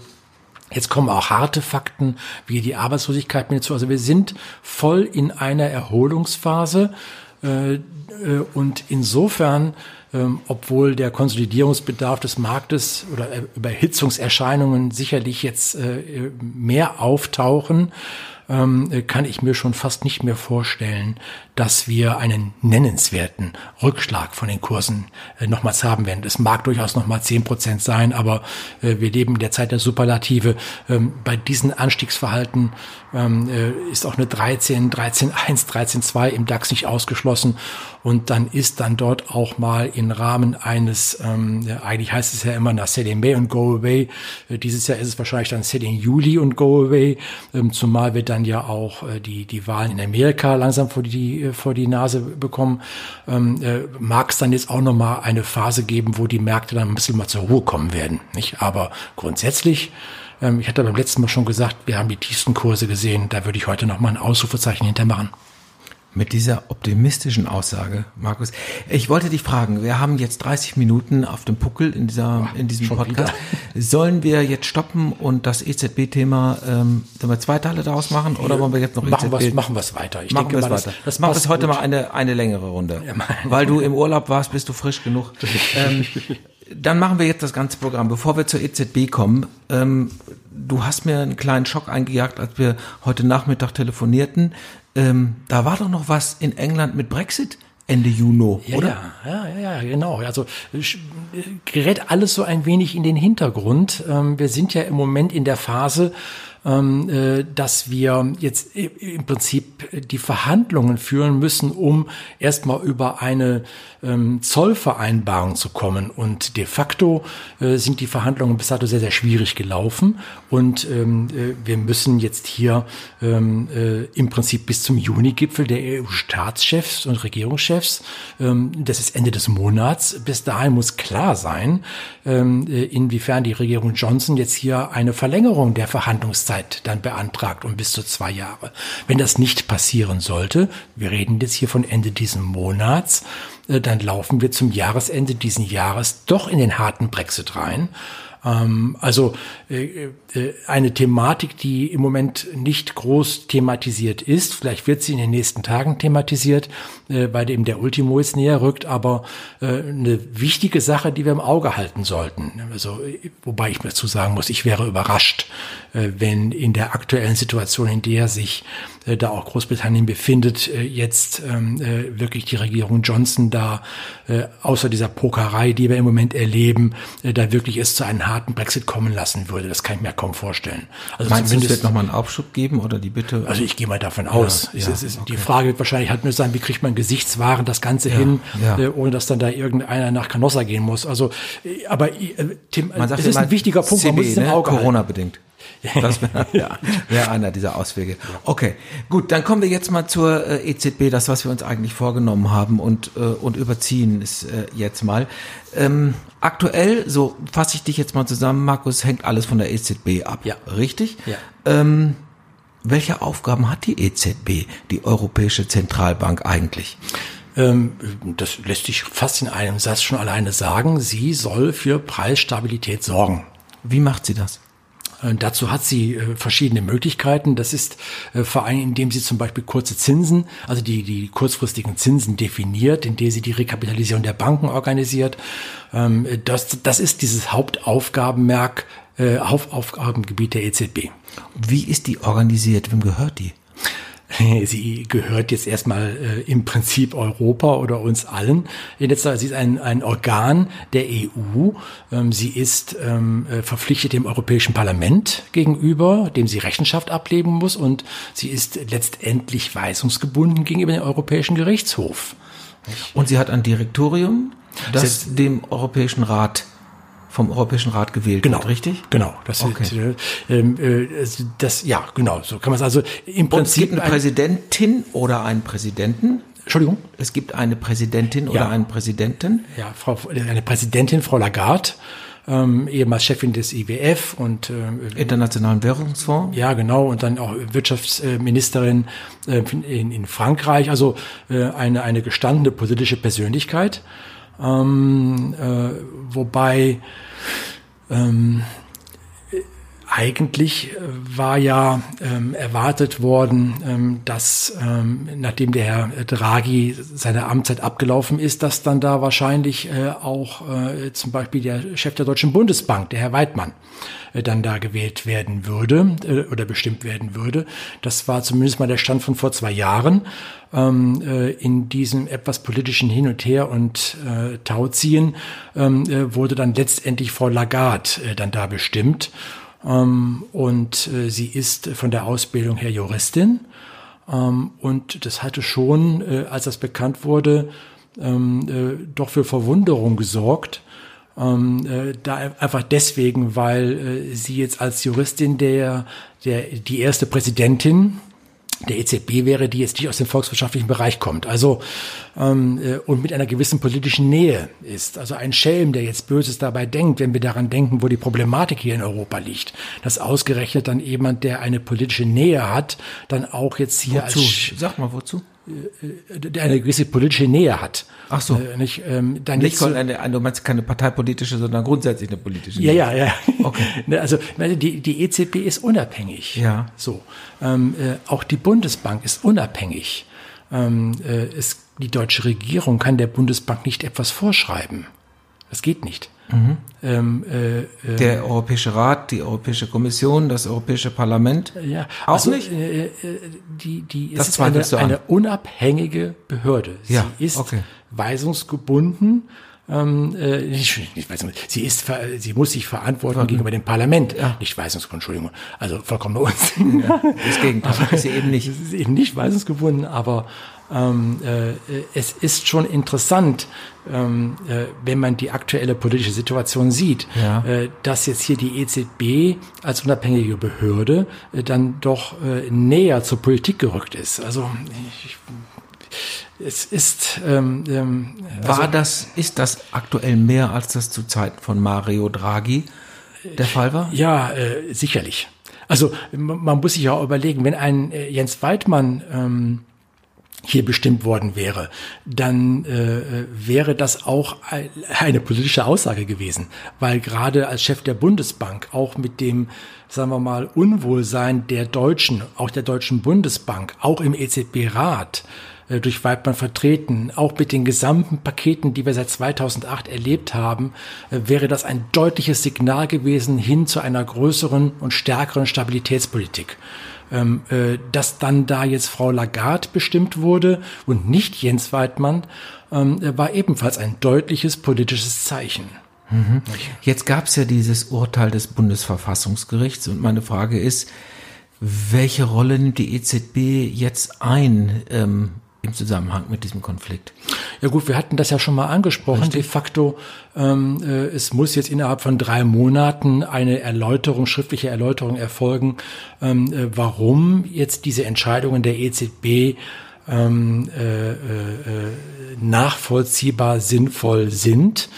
Jetzt kommen auch harte Fakten wie die Arbeitslosigkeit mit hinzu. Also wir sind voll in einer Erholungsphase. Äh, und insofern, ähm, obwohl der Konsolidierungsbedarf des Marktes oder Überhitzungserscheinungen sicherlich jetzt mehr auftauchen, ähm, kann ich mir schon fast nicht mehr vorstellen, dass wir einen nennenswerten Rückschlag von den Kursen äh, nochmals haben werden. Es mag durchaus nochmal zehn Prozent sein, aber äh, wir leben in der Zeit der Superlative. Ähm, bei diesen Anstiegsverhalten ähm, äh, ist auch eine 13, 13.1, 13.2 im DAX nicht ausgeschlossen. Und dann ist dann dort auch mal im Rahmen eines, ähm, ja, eigentlich heißt es ja immer nach Selling May und Go Away. Äh, dieses Jahr ist es wahrscheinlich dann Selling Juli und Go Away, ähm, zumal wir dann ja auch äh, die, die Wahlen in Amerika langsam vor die, äh, vor die Nase bekommen. Ähm, äh, Mag es dann jetzt auch nochmal eine Phase geben, wo die Märkte dann ein bisschen mal zur Ruhe kommen werden. Nicht? Aber grundsätzlich ähm, ich hatte beim letzten Mal schon gesagt, wir haben die tiefsten Kurse gesehen. Da würde ich heute noch mal ein Ausrufezeichen hintermachen. Mit dieser optimistischen Aussage, Markus. Ich wollte dich fragen, wir haben jetzt 30 Minuten auf dem Puckel in, dieser, in diesem Podcast. Wieder. Sollen wir jetzt stoppen und das EZB-Thema, ähm, sollen wir zwei Teile daraus machen oder wollen wir jetzt noch machen EZB? Was, machen wir es weiter. Ich machen denke mal, weiter. Das, das machen wir heute gut. mal eine, eine längere Runde. Ja, Weil du im Urlaub warst, bist du frisch genug. ähm, dann machen wir jetzt das ganze Programm. Bevor wir zur EZB kommen, ähm, du hast mir einen kleinen Schock eingejagt, als wir heute Nachmittag telefonierten. Ähm, da war doch noch was in England mit Brexit. Ende Juni, ja, oder? Ja, ja, ja, genau. Also gerät alles so ein wenig in den Hintergrund. Ähm, wir sind ja im Moment in der Phase, äh, dass wir jetzt im Prinzip die Verhandlungen führen müssen, um erstmal über eine ähm, Zollvereinbarung zu kommen. Und de facto äh, sind die Verhandlungen bis dato sehr, sehr schwierig gelaufen. Und ähm, äh, wir müssen jetzt hier im Prinzip bis zum Juni-Gipfel der EU-Staatschefs und Regierungschefs, das ist Ende des Monats, bis dahin muss klar sein, inwiefern die Regierung Johnson jetzt hier eine Verlängerung der Verhandlungszeit Laufzeit dann beantragt um bis zu zwei Jahre. Wenn das nicht passieren sollte, wir reden jetzt hier von Ende diesen Monats, äh, dann laufen wir zum Jahresende diesen Jahres doch in den harten Brexit rein. Ähm, also äh, äh, eine Thematik, die im Moment nicht groß thematisiert ist. Vielleicht wird sie in den nächsten Tagen thematisiert, äh, weil eben der Ultimo jetzt näher rückt, aber eine wichtige Sache, die wir im Auge halten sollten. Also, wobei ich dazu sagen muss, ich wäre überrascht, wenn in der aktuellen Situation, in der sich da auch Großbritannien befindet, jetzt ähm, wirklich die Regierung Johnson da, außer dieser Pokerei, die wir im Moment erleben, da wirklich es zu einem harten Brexit kommen lassen würde. Das kann ich mir kaum vorstellen. Also Meinst du, es wird nochmal einen Aufschub geben oder die Bitte? Also ich gehe mal davon aus. Ja, ja, ist, okay. Die Frage wird wahrscheinlich halt nur sein, wie kriegt man Gesichtswaren das Ganze ja, hin, äh, ohne dass dann da irgendeiner nach Canossa gehen muss. Also, äh, aber äh, Tim, man sagt das ist ein wichtiger Punkt, CB, man muss es im ne? Auge Corona-bedingt. Das wäre ja. wär einer dieser Auswege. Okay, gut, dann kommen wir jetzt mal zur äh, EZB, das, was wir uns eigentlich vorgenommen haben und, äh, und überziehen ist äh, jetzt mal. Ähm, aktuell, so fasse ich dich jetzt mal zusammen, Markus, hängt alles von der EZB ab. Ja. Richtig? Ja. Ähm, welche Aufgaben hat die EZB, die Europäische Zentralbank eigentlich? Ähm, das lässt sich fast in einem Satz schon alleine sagen. Sie soll für Preisstabilität sorgen. Wie macht sie das? Äh, dazu hat sie äh, verschiedene Möglichkeiten. Das ist äh, vor allem, indem sie zum Beispiel kurze Zinsen, also die, die kurzfristigen Zinsen definiert, indem sie die Rekapitalisierung der Banken organisiert. Ähm, das, das ist dieses Hauptaufgabenmerk, Hauptaufgabengebiet der EZB. Wie ist die organisiert? Wem gehört die? Sie gehört jetzt erstmal äh, im Prinzip Europa oder uns allen. In letzter, sie ist ein, ein Organ der EU. Ähm, sie ist ähm, äh, verpflichtet dem Europäischen Parlament gegenüber, dem sie Rechenschaft ablegen muss. Und sie ist letztendlich weisungsgebunden gegenüber dem Europäischen Gerichtshof. Und sie hat ein Direktorium, das dem Europäischen Rat vom Europäischen Rat gewählt genau, wird, richtig? Genau, das, okay. äh, äh, das ja genau, so kann man es also im Prinzip. es gibt eine ein, Präsidentin oder einen Präsidenten. Entschuldigung. Es gibt eine Präsidentin ja. oder einen Präsidenten. Ja, Frau, eine Präsidentin, Frau Lagarde. ähm, ehemals Chefin des IWF und äh, Internationalen Währungsfonds. Ja, genau, und dann auch Wirtschaftsministerin äh, in, in Frankreich, also äh, eine, eine gestandene politische Persönlichkeit. Ähm, äh, wobei ähm, eigentlich äh, war ja ähm, erwartet worden, ähm, dass ähm, nachdem der Herr Draghi seine Amtszeit abgelaufen ist, dass dann da wahrscheinlich äh, auch äh, zum Beispiel der Chef der Deutschen Bundesbank, der Herr Weidmann, äh, dann da gewählt werden würde äh, oder bestimmt werden würde. Das war zumindest mal der Stand von vor zwei Jahren. Ähm, äh, in diesem etwas politischen Hin und Her und äh, Tauziehen ähm, wurde dann letztendlich Frau Lagarde dann da bestimmt. Ähm, und äh, sie ist von der Ausbildung her Juristin. Ähm, und das hatte schon, äh, als das bekannt wurde, ähm, äh, doch für Verwunderung gesorgt. da einfach deswegen, weil sie jetzt als Juristin der, der die erste Präsidentin der EZB wäre, die jetzt nicht aus dem volkswirtschaftlichen Bereich kommt. Also ähm, äh, und mit einer gewissen politischen Nähe ist. Also ein Schelm, der jetzt Böses dabei denkt, wenn wir daran denken, wo die Problematik hier in Europa liegt, dass ausgerechnet dann jemand, der eine politische Nähe hat, dann auch jetzt hier wozu? als sag mal wozu eine gewisse politische Nähe hat. Ach so. Äh, nicht, ähm, dann nicht so, eine, eine, du meinst keine parteipolitische, sondern grundsätzlich eine politische Nähe. Ja, ja, ja. Okay. Ne, also die, die EZB ist unabhängig. Ja. So. Ähm, äh, auch die Bundesbank ist unabhängig. Ähm, äh, es, die deutsche Regierung kann der Bundesbank nicht etwas vorschreiben. Das geht nicht. Mhm. Ähm, äh, äh, der Europäische Rat, die Europäische Kommission, das Europäische Parlament. Ja, auch also, nicht. Äh, äh, die, die das ist eine, eine unabhängige Behörde. Sie ja, ist okay. weisungsgebunden. Ähm, äh, nicht, nicht, sie ist, sie muss sich verantworten okay. gegenüber dem Parlament, ja. nicht weisungsgebunden. Entschuldigung, also vollkommen Unsinn. Ja, das Gegenteil ist sie eben nicht. Sie ist eben nicht weisungsgebunden, aber ähm, äh, es ist schon interessant, ähm, äh, wenn man die aktuelle politische Situation sieht, ja. äh, dass jetzt hier die EZB als unabhängige Behörde äh, dann doch äh, näher zur Politik gerückt ist. Also ich, es ist ähm, ähm, also war das ist das aktuell mehr als das zu Zeiten von Mario Draghi der Fall war? Ja, äh, sicherlich. Also man muss sich ja auch überlegen, wenn ein Jens Weidmann ähm, hier bestimmt worden wäre, dann äh, wäre das auch eine politische Aussage gewesen, weil gerade als Chef der Bundesbank auch mit dem, sagen wir mal, Unwohlsein der Deutschen, auch der Deutschen Bundesbank, auch im EZB-Rat, äh, durch Weidmann vertreten, auch mit den gesamten Paketen, die wir seit 2008 erlebt haben, äh, wäre das ein deutliches Signal gewesen hin zu einer größeren und stärkeren Stabilitätspolitik ähm, äh, dass dann da jetzt Frau Lagarde bestimmt wurde und nicht Jens Weidmann, ähm, war ebenfalls ein deutliches politisches Zeichen. Mhm. Jetzt gab es ja dieses Urteil des Bundesverfassungsgerichts und meine Frage ist, welche Rolle nimmt die EZB jetzt ein ähm, im Zusammenhang mit diesem Konflikt? Ja gut, wir hatten das ja schon mal angesprochen. Richtig. De facto, ähm, äh, es muss jetzt innerhalb von drei Monaten eine Erläuterung, schriftliche Erläuterung erfolgen, ähm, äh, warum jetzt diese Entscheidungen der EZB ähm, äh, äh, nachvollziehbar sinnvoll sind.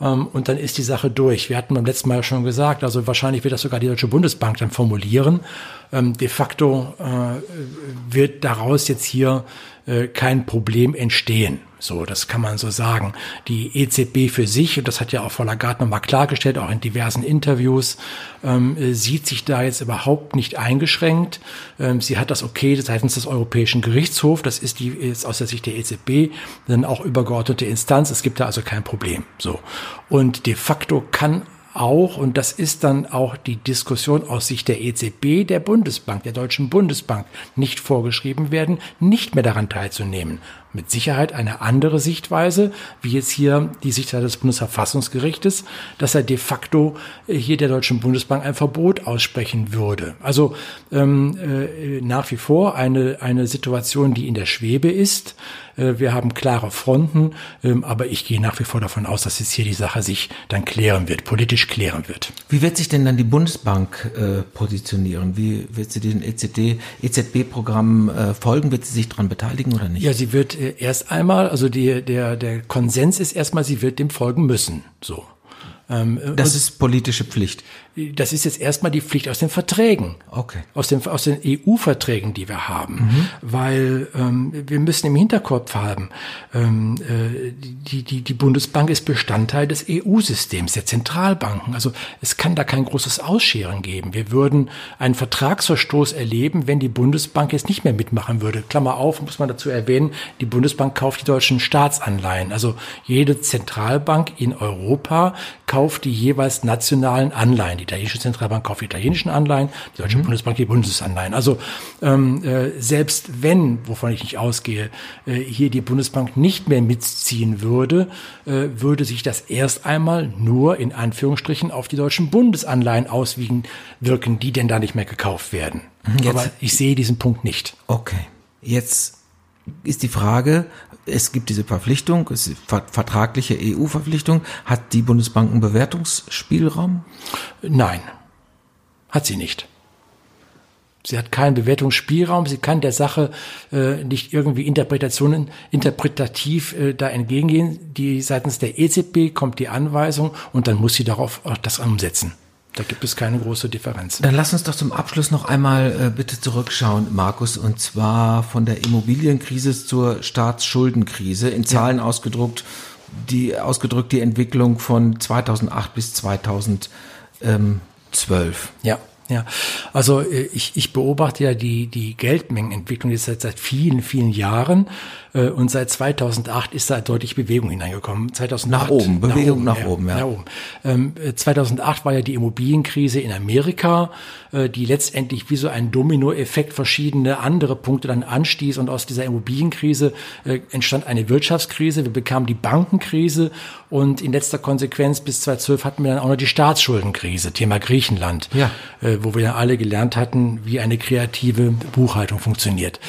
Ähm, und dann ist die Sache durch. Wir hatten beim letzten Mal schon gesagt, also wahrscheinlich wird das sogar die Deutsche Bundesbank dann formulieren. Ähm, de facto äh, wird daraus jetzt hier äh, kein Problem entstehen. So, das kann man so sagen. Die EZB für sich, und das hat ja auch Frau Lagarde nochmal klargestellt, auch in diversen Interviews, ähm, äh, sieht sich da jetzt überhaupt nicht eingeschränkt. Ähm, sie hat das okay seitens des Europäischen Gerichtshofs, das ist die jetzt aus der Sicht der EZB dann auch übergeordnete Instanz. Es gibt da also kein Problem. So. Und de facto kann auch, und das ist dann auch die Diskussion aus Sicht der EZB, der Bundesbank, der Deutschen Bundesbank, nicht vorgeschrieben werden, nicht mehr daran teilzunehmen mit Sicherheit eine andere Sichtweise, wie jetzt hier die Sichtweise des Bundesverfassungsgerichtes, dass er de facto äh, hier der Deutschen Bundesbank ein Verbot aussprechen würde. Also ähm, äh, nach wie vor eine, eine Situation, die in der Schwebe ist. Äh, wir haben klare Fronten, ähm, aber ich gehe nach wie vor davon aus, dass jetzt hier die Sache sich dann klären wird, politisch klären wird. Wie wird sich denn dann die Bundesbank äh, positionieren? Wie wird sie den EZB-Programm äh, folgen? Wird sie sich daran beteiligen oder nicht? Ja, sie wird äh, erst einmal, also die, der, der Konsens ist erstmal, sie wird dem folgen müssen. So. Ähm, das ist politische Pflicht. Das ist jetzt erstmal die Pflicht aus den Verträgen. Okay. Aus den, aus den EU-Verträgen, die wir haben. Mhm. Weil ähm, wir müssen im Hinterkopf haben, ähm, äh, die, die, die Bundesbank ist Bestandteil des EU-Systems, der Zentralbanken. Also es kann da kein großes Ausscheren geben. Wir würden einen Vertragsverstoß erleben, wenn die Bundesbank jetzt nicht mehr mitmachen würde. Klammer auf, muss man dazu erwähnen, die Bundesbank kauft die deutschen Staatsanleihen. Also jede Zentralbank in Europa kauft die jeweils nationalen Anleihen. Die italienische Zentralbank kauft die italienischen Anleihen, die deutsche mhm. Bundesbank die Bundesanleihen. Also ähm, äh, selbst wenn, wovon ich nicht ausgehe, äh, hier die Bundesbank nicht mehr mitziehen würde, äh, würde sich das erst einmal nur in Anführungsstrichen auf die deutschen Bundesanleihen auswiegen wirken, die denn da nicht mehr gekauft werden. Mhm. Jetzt, Aber ich sehe diesen Punkt nicht. Okay. Jetzt ist die Frage, es gibt diese Verpflichtung, es ist vertragliche EU-Verpflichtung. Hat die Bundesbank einen Bewertungsspielraum? Nein, hat sie nicht. Sie hat keinen Bewertungsspielraum. Sie kann der Sache äh, nicht irgendwie Interpretationen interpretativ äh, da entgegengehen. Die seitens der EZB kommt die Anweisung und dann muss sie darauf auch das umsetzen. Da gibt es keine große Differenz. Dann lass uns doch zum Abschluss noch einmal äh, bitte zurückschauen, Markus, und zwar von der Immobilienkrise zur Staatsschuldenkrise in Zahlen ja. ausgedruckt, die ausgedrückt die Entwicklung von 2008 bis 2012. Ja. Ja, also äh, ich, ich beobachte ja die, die Geldmengenentwicklung jetzt seit, seit vielen, vielen Jahren und seit 2008 ist da deutlich Bewegung hineingekommen. 2008, nach oben, Bewegung nach oben, nach oben, ja. Nach oben. Ähm, 2008 war ja die Immobilienkrise in Amerika, äh, die letztendlich wie so ein Dominoeffekt verschiedene andere Punkte dann anstieß und aus dieser Immobilienkrise äh, entstand eine Wirtschaftskrise. Wir bekamen die Bankenkrise und in letzter Konsequenz bis 2012 hatten wir dann auch noch die Staatsschuldenkrise, Thema Griechenland. Ja. Äh, wo wir ja alle gelernt hatten, wie eine kreative Buchhaltung funktioniert.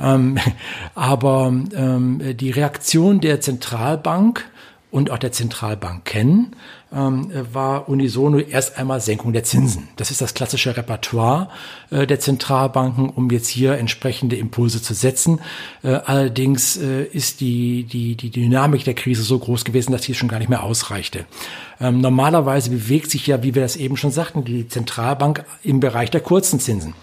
ähm, aber ähm, die Reaktion der Zentralbank und auch der Zentralbanken ähm, war unisono erst einmal Senkung der Zinsen. Das ist das klassische Repertoire äh, der Zentralbanken, um jetzt hier entsprechende Impulse zu setzen. Äh, allerdings äh, ist die, die, die Dynamik der Krise so groß gewesen, dass sie schon gar nicht mehr ausreichte. Ähm, normalerweise bewegt sich ja, wie wir das eben schon sagten, die Zentralbank im Bereich der kurzen Zinsen.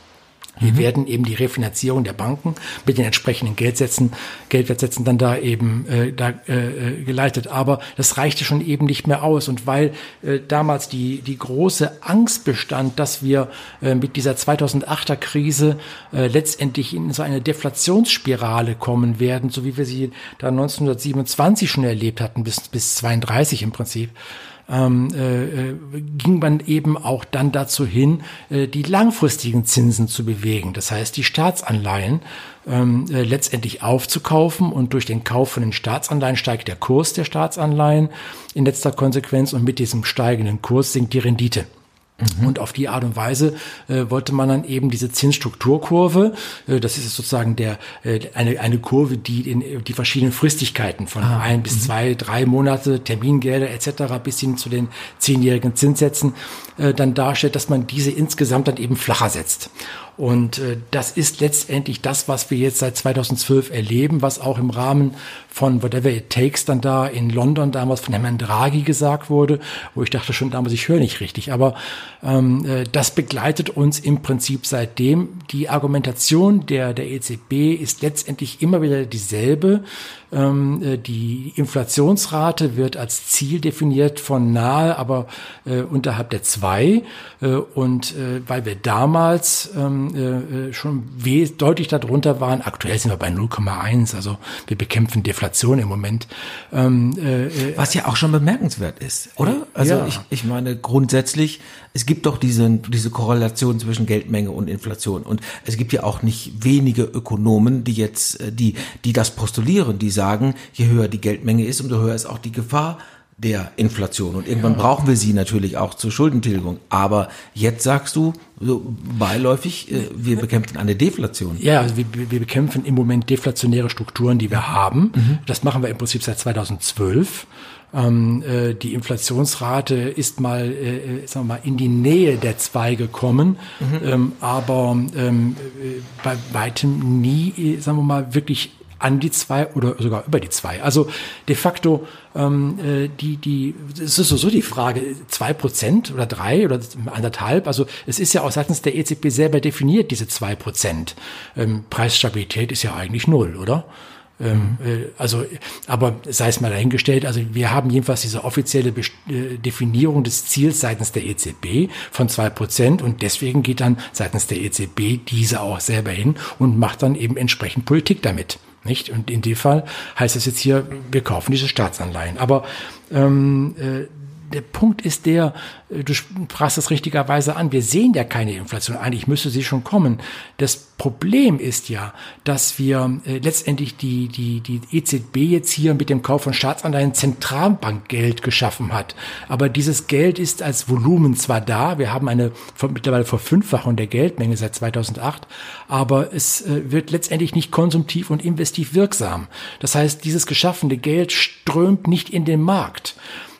Hier mhm. werden eben die Refinanzierung der Banken mit den entsprechenden Geldsätzen, Geldwertsätzen dann da eben äh, da, äh, äh, geleitet. Aber das reichte schon eben nicht mehr aus. Und weil äh, damals die, die große Angst bestand, dass wir äh, mit dieser 2008er Krise äh, letztendlich in so eine Deflationsspirale kommen werden, so wie wir sie da 1927 schon erlebt hatten, bis, bis 32 im Prinzip, ähm, äh, äh, ging man eben auch dann dazu hin, äh, die langfristigen Zinsen zu bewegen. Das heißt, die Staatsanleihen ähm, äh, letztendlich aufzukaufen und durch den Kauf von den Staatsanleihen steigt der Kurs der Staatsanleihen in letzter Konsequenz und mit diesem steigenden Kurs sinkt die Rendite. Mhm. Und auf die Art und Weise äh, wollte man dann eben diese Zinsstrukturkurve, äh, das ist sozusagen der äh, eine eine Kurve, die in die verschiedenen Fristigkeiten von ah, ein bis mhm. zwei, drei Monate Termingelder etc. bis hin zu den zehnjährigen Zinssätzen äh, dann darstellt, dass man diese insgesamt dann eben flacher setzt. Und äh, das ist letztendlich das, was wir jetzt seit 2012 erleben, was auch im Rahmen von Whatever It Takes dann da in London damals von Herrn Draghi gesagt wurde, wo ich dachte schon damals, ich höre nicht richtig. Aber ähm, äh, das begleitet uns im Prinzip seitdem. Die Argumentation der, der EZB ist letztendlich immer wieder dieselbe. Ähm, äh, die Inflationsrate wird als Ziel definiert von nahe, aber äh, unterhalb der zwei. Äh, und weil wir damals ähm, äh, äh schon deutlich darunter waren, aktuell sind wir bei 0,1, also wir bekämpfen Deflation im Moment. Ähm, äh, äh, Was ja auch schon bemerkenswert ist, oder? Also ja. ich, ich meine grundsätzlich, es gibt doch diese, diese Korrelation zwischen Geldmenge und Inflation. Und es gibt ja auch nicht wenige Ökonomen, die jetzt, die, die das postulieren, die sagen, je höher die Geldmenge ist, umso höher ist auch die Gefahr der Inflation. Und irgendwann ja. brauchen wir sie natürlich auch zur Schuldentilgung. Aber jetzt sagst du, so beiläufig, äh, wir bekämpfen eine Deflation. Ja, also wir, wir bekämpfen im Moment deflationäre Strukturen, die wir haben. Mhm. Das machen wir im Prinzip seit 2012. Ähm, äh, die Inflationsrate ist mal, äh, äh, sagen wir mal, in die Nähe der zwei gekommen, mhm. ähm, aber ähm, äh, bei weitem nie, äh, sagen wir mal, wirklich an die zwei oder sogar über die zwei. Also de facto ähm, äh, die die es ist so die Frage zwei Prozent oder drei oder anderthalb. Also es ist ja auch seitens der EZB selber definiert diese zwei Prozent. Ähm, Preisstabilität ist ja eigentlich null, oder? Ähm, äh, also, aber sei es mal dahingestellt, also wir haben jedenfalls diese offizielle Best äh, Definierung des Ziels seitens der EZB von zwei Prozent und deswegen geht dann seitens der EZB diese auch selber hin und macht dann eben entsprechend Politik damit. Nicht? Und in dem Fall heißt es jetzt hier, wir kaufen diese Staatsanleihen. Aber ähm, äh, der Punkt ist der, äh, du sprachst das richtigerweise an, wir sehen ja keine Inflation. Eigentlich müsste sie schon kommen. Das Problem ist ja, dass wir äh, letztendlich die, die, die EZB jetzt hier mit dem Kauf von Staatsanleihen Zentralbankgeld geschaffen hat. Aber dieses Geld ist als Volumen zwar da, wir haben eine mittlerweile Verfünffachung der Geldmenge seit 2008, aber es äh, wird letztendlich nicht konsumtiv und investiv wirksam. Das heißt, dieses geschaffene Geld strömt nicht in den Markt.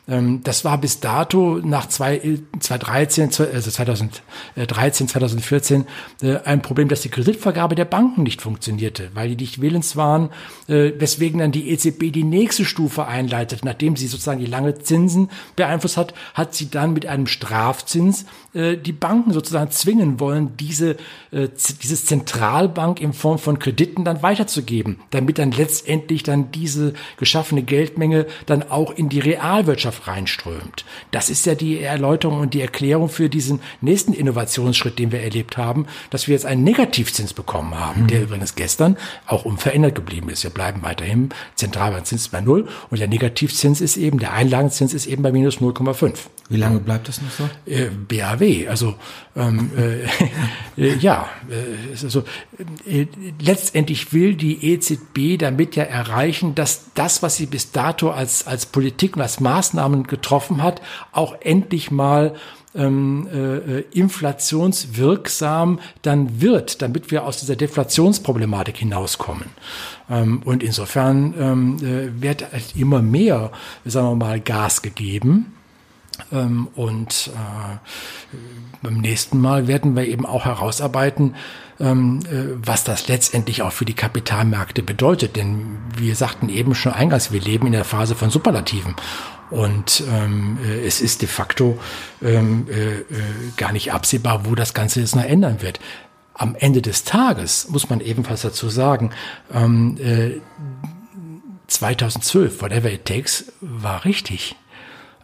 Ähm, das war bis dato nach 2013, also 2013, 2014 äh, ein Problem, dass die Kreditvergabe der Banken nicht funktionierte, weil die nicht willens waren, äh, weswegen dann die EZB die nächste Stufe einleitet. Nachdem sie sozusagen die lange Zinsen beeinflusst hat, hat sie dann mit einem Strafzins äh, die Banken sozusagen zwingen wollen, diese, dieses Zentralbank in Form von Krediten dann weiterzugeben, damit dann letztendlich dann diese geschaffene Geldmenge dann auch in die Realwirtschaft Wirtschaft reinströmt. Das ist ja die Erläuterung und die Erklärung für diesen nächsten Innovationsschritt, den wir erlebt haben, dass wir jetzt einen Negativzins bekommen haben, mhm. der übrigens gestern auch unverändert geblieben ist. Wir bleiben weiterhin Zentralbankzins bei Null und der Negativzins ist eben, der Einlagenzins ist eben bei minus 0,5. Wie lange bleibt das noch so? Äh, BAW, also ähm, äh, äh, ja, äh, also letztendlich will die EZB damit ja erreichen, dass das, was sie bis dato als als Politik und als Maßnahmen getroffen hat, auch endlich mal ähm, äh, inflationswirksam dann wird, damit wir aus dieser Deflationsproblematik hinauskommen. Ähm, und insofern ähm, äh, wird halt immer mehr, sagen wir mal, Gas gegeben. Ähm, und äh, beim nächsten Mal werden wir eben auch herausarbeiten, ähm, äh, was das letztendlich auch für die Kapitalmärkte bedeutet. Denn wir sagten eben schon eingangs, wir leben in der Phase von Superlativen. Und ähm, äh, es ist de facto ähm, äh, äh, gar nicht absehbar, wo das Ganze jetzt noch ändern wird. Am Ende des Tages muss man ebenfalls dazu sagen, ähm, äh, 2012, whatever it takes, war richtig.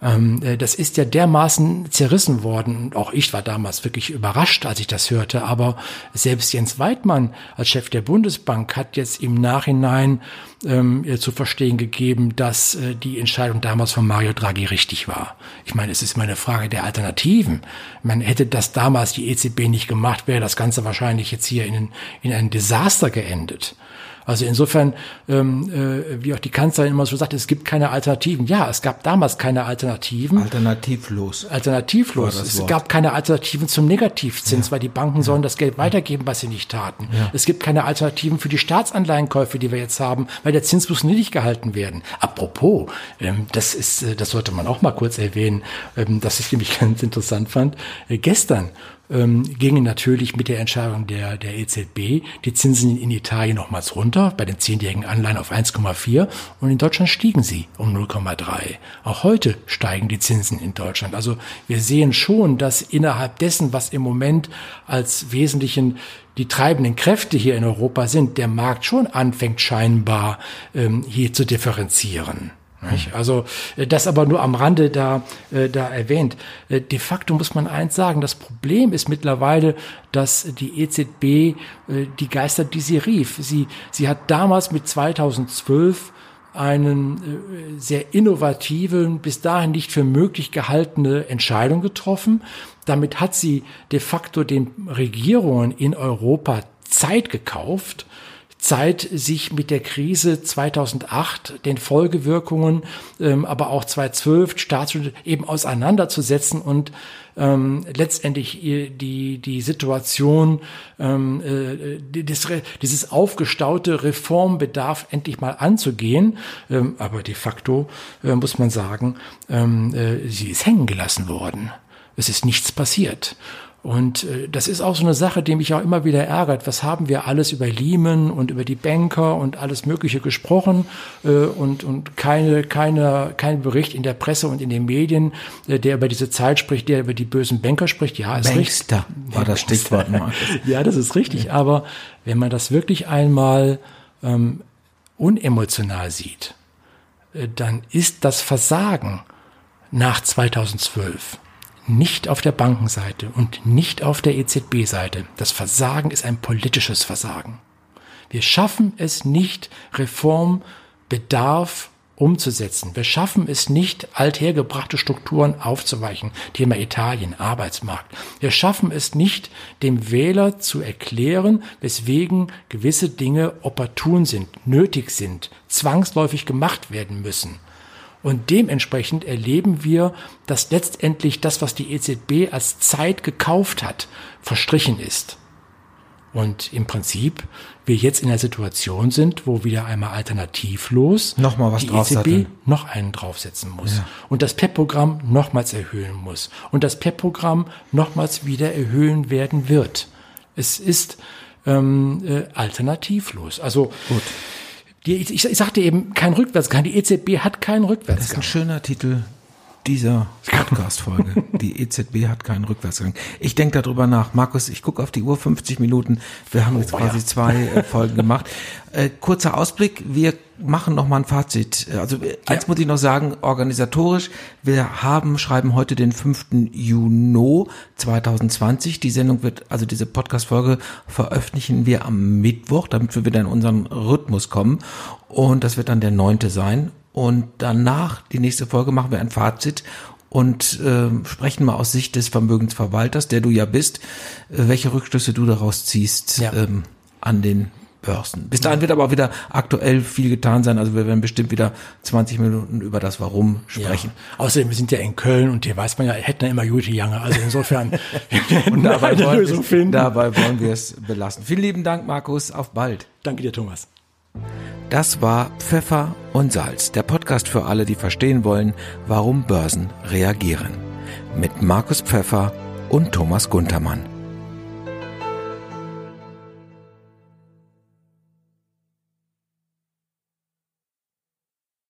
Ähm, äh, das ist ja dermaßen zerrissen worden. Und auch ich war damals wirklich überrascht, als ich das hörte. Aber selbst Jens Weidmann als Chef der Bundesbank hat jetzt im Nachhinein ähm, zu verstehen gegeben, dass äh, die Entscheidung damals von Mario Draghi richtig war. Ich meine, es ist immer eine Frage der Alternativen. Man hätte das damals die EZB nicht gemacht, wäre das Ganze wahrscheinlich jetzt hier in, in ein Desaster geendet. Also insofern, ähm, äh, wie auch die Kanzlerin immer so sagt, es gibt keine Alternativen. Ja, es gab damals keine Alternativen. Alternativlos. Alternativlos. Es gab keine Alternativen zum Negativzins, ja. weil die Banken ja. sollen das Geld weitergeben, was sie nicht taten. Ja. Es gibt keine Alternativen für die Staatsanleihenkäufe, die wir jetzt haben, weil der Zins muss niedrig gehalten werden. Apropos, ähm, das ist, äh, das sollte man auch mal kurz erwähnen, ähm, dass ich nämlich ganz interessant fand. Äh, gestern ähm, gingen natürlich mit der Entscheidung der, der EZB die Zinsen in Italien nochmals runter, bei den zehnjährigen Anleihen auf 1,4 und in Deutschland stiegen sie um 0,3. Auch heute steigen die Zinsen in Deutschland. Also wir sehen schon, dass innerhalb dessen, was im Moment als wesentlichen die treibenden Kräfte hier in Europa sind, der Markt schon anfängt scheinbar ähm, hier zu differenzieren. Nicht? Also äh, das aber nur am Rande da, äh, da erwähnt. Äh, de facto muss man eins sagen, das Problem ist mittlerweile, dass die EZB die Geister, die sie rief, sie, sie hat damals mit 2012 einen sehr innovativen, bis dahin nicht für möglich gehaltene Entscheidung getroffen. Damit hat sie de facto den Regierungen in Europa Zeit gekauft, Zeit, sich mit der Krise 2008, den Folgewirkungen, ähm, aber auch 2012 Staatsschulden eben auseinanderzusetzen und ähm, letztendlich die, die Situation, ähm, äh, dieses, dieses aufgestaute Reformbedarf endlich mal anzugehen. Ähm, aber de facto äh, muss man sagen, ähm, äh, sie ist hängen gelassen worden. Es ist nichts passiert. Und äh, das ist auch so eine Sache, die mich auch immer wieder ärgert. Was haben wir alles über Lehman und über die Banker und alles Mögliche gesprochen äh, und, und keine, keine, kein Bericht in der Presse und in den Medien, äh, der über diese Zeit spricht, der über die bösen Banker spricht. Ja, ist Bankster richtig. war das Stichwort. ja, das ist richtig. Aber wenn man das wirklich einmal ähm, unemotional sieht, äh, dann ist das Versagen nach 2012 nicht auf der Bankenseite und nicht auf der EZB-Seite. Das Versagen ist ein politisches Versagen. Wir schaffen es nicht, Reformbedarf umzusetzen. Wir schaffen es nicht, althergebrachte Strukturen aufzuweichen. Thema Italien, Arbeitsmarkt. Wir schaffen es nicht, dem Wähler zu erklären, weswegen gewisse Dinge opportun sind, nötig sind, zwangsläufig gemacht werden müssen. Und dementsprechend erleben wir, dass letztendlich das, was die EZB als Zeit gekauft hat, verstrichen ist. Und im Prinzip wir jetzt in der Situation sind, wo wieder einmal alternativlos Nochmal was die EZB noch einen draufsetzen muss ja. und das PEP-Programm nochmals erhöhen muss und das PEP-Programm nochmals wieder erhöhen werden wird. Es ist ähm, äh, alternativlos. Also Gut. Die, ich, ich sagte eben, kein Rückwärtsgang. Die EZB hat keinen Rückwärtsgang. Das ist ein schöner Titel dieser Podcast-Folge. die EZB hat keinen Rückwärtsgang. Ich denke darüber nach. Markus, ich gucke auf die Uhr, 50 Minuten. Wir haben jetzt oh, quasi ja. zwei äh, Folgen gemacht. Äh, kurzer Ausblick. Wir machen noch mal ein Fazit. Also äh, eins muss ich noch sagen, organisatorisch. Wir haben, schreiben heute den 5. Juni 2020. Die Sendung wird, also diese Podcast-Folge veröffentlichen wir am Mittwoch, damit wir wieder in unseren Rhythmus kommen. Und das wird dann der neunte sein. Und danach, die nächste Folge, machen wir ein Fazit und äh, sprechen mal aus Sicht des Vermögensverwalters, der du ja bist, äh, welche Rückschlüsse du daraus ziehst ja. ähm, an den Börsen. Bis dahin wird aber auch wieder aktuell viel getan sein. Also wir werden bestimmt wieder 20 Minuten über das Warum sprechen. Ja. Außerdem, wir sind ja in Köln und hier weiß man ja, hätten ja immer gute Jange. Also insofern und dabei eine Lösung finden. Dabei wollen wir es belassen. Vielen lieben Dank, Markus. Auf bald. Danke dir, Thomas. Das war Pfeffer und Salz, der Podcast für alle, die verstehen wollen, warum Börsen reagieren. Mit Markus Pfeffer und Thomas Guntermann.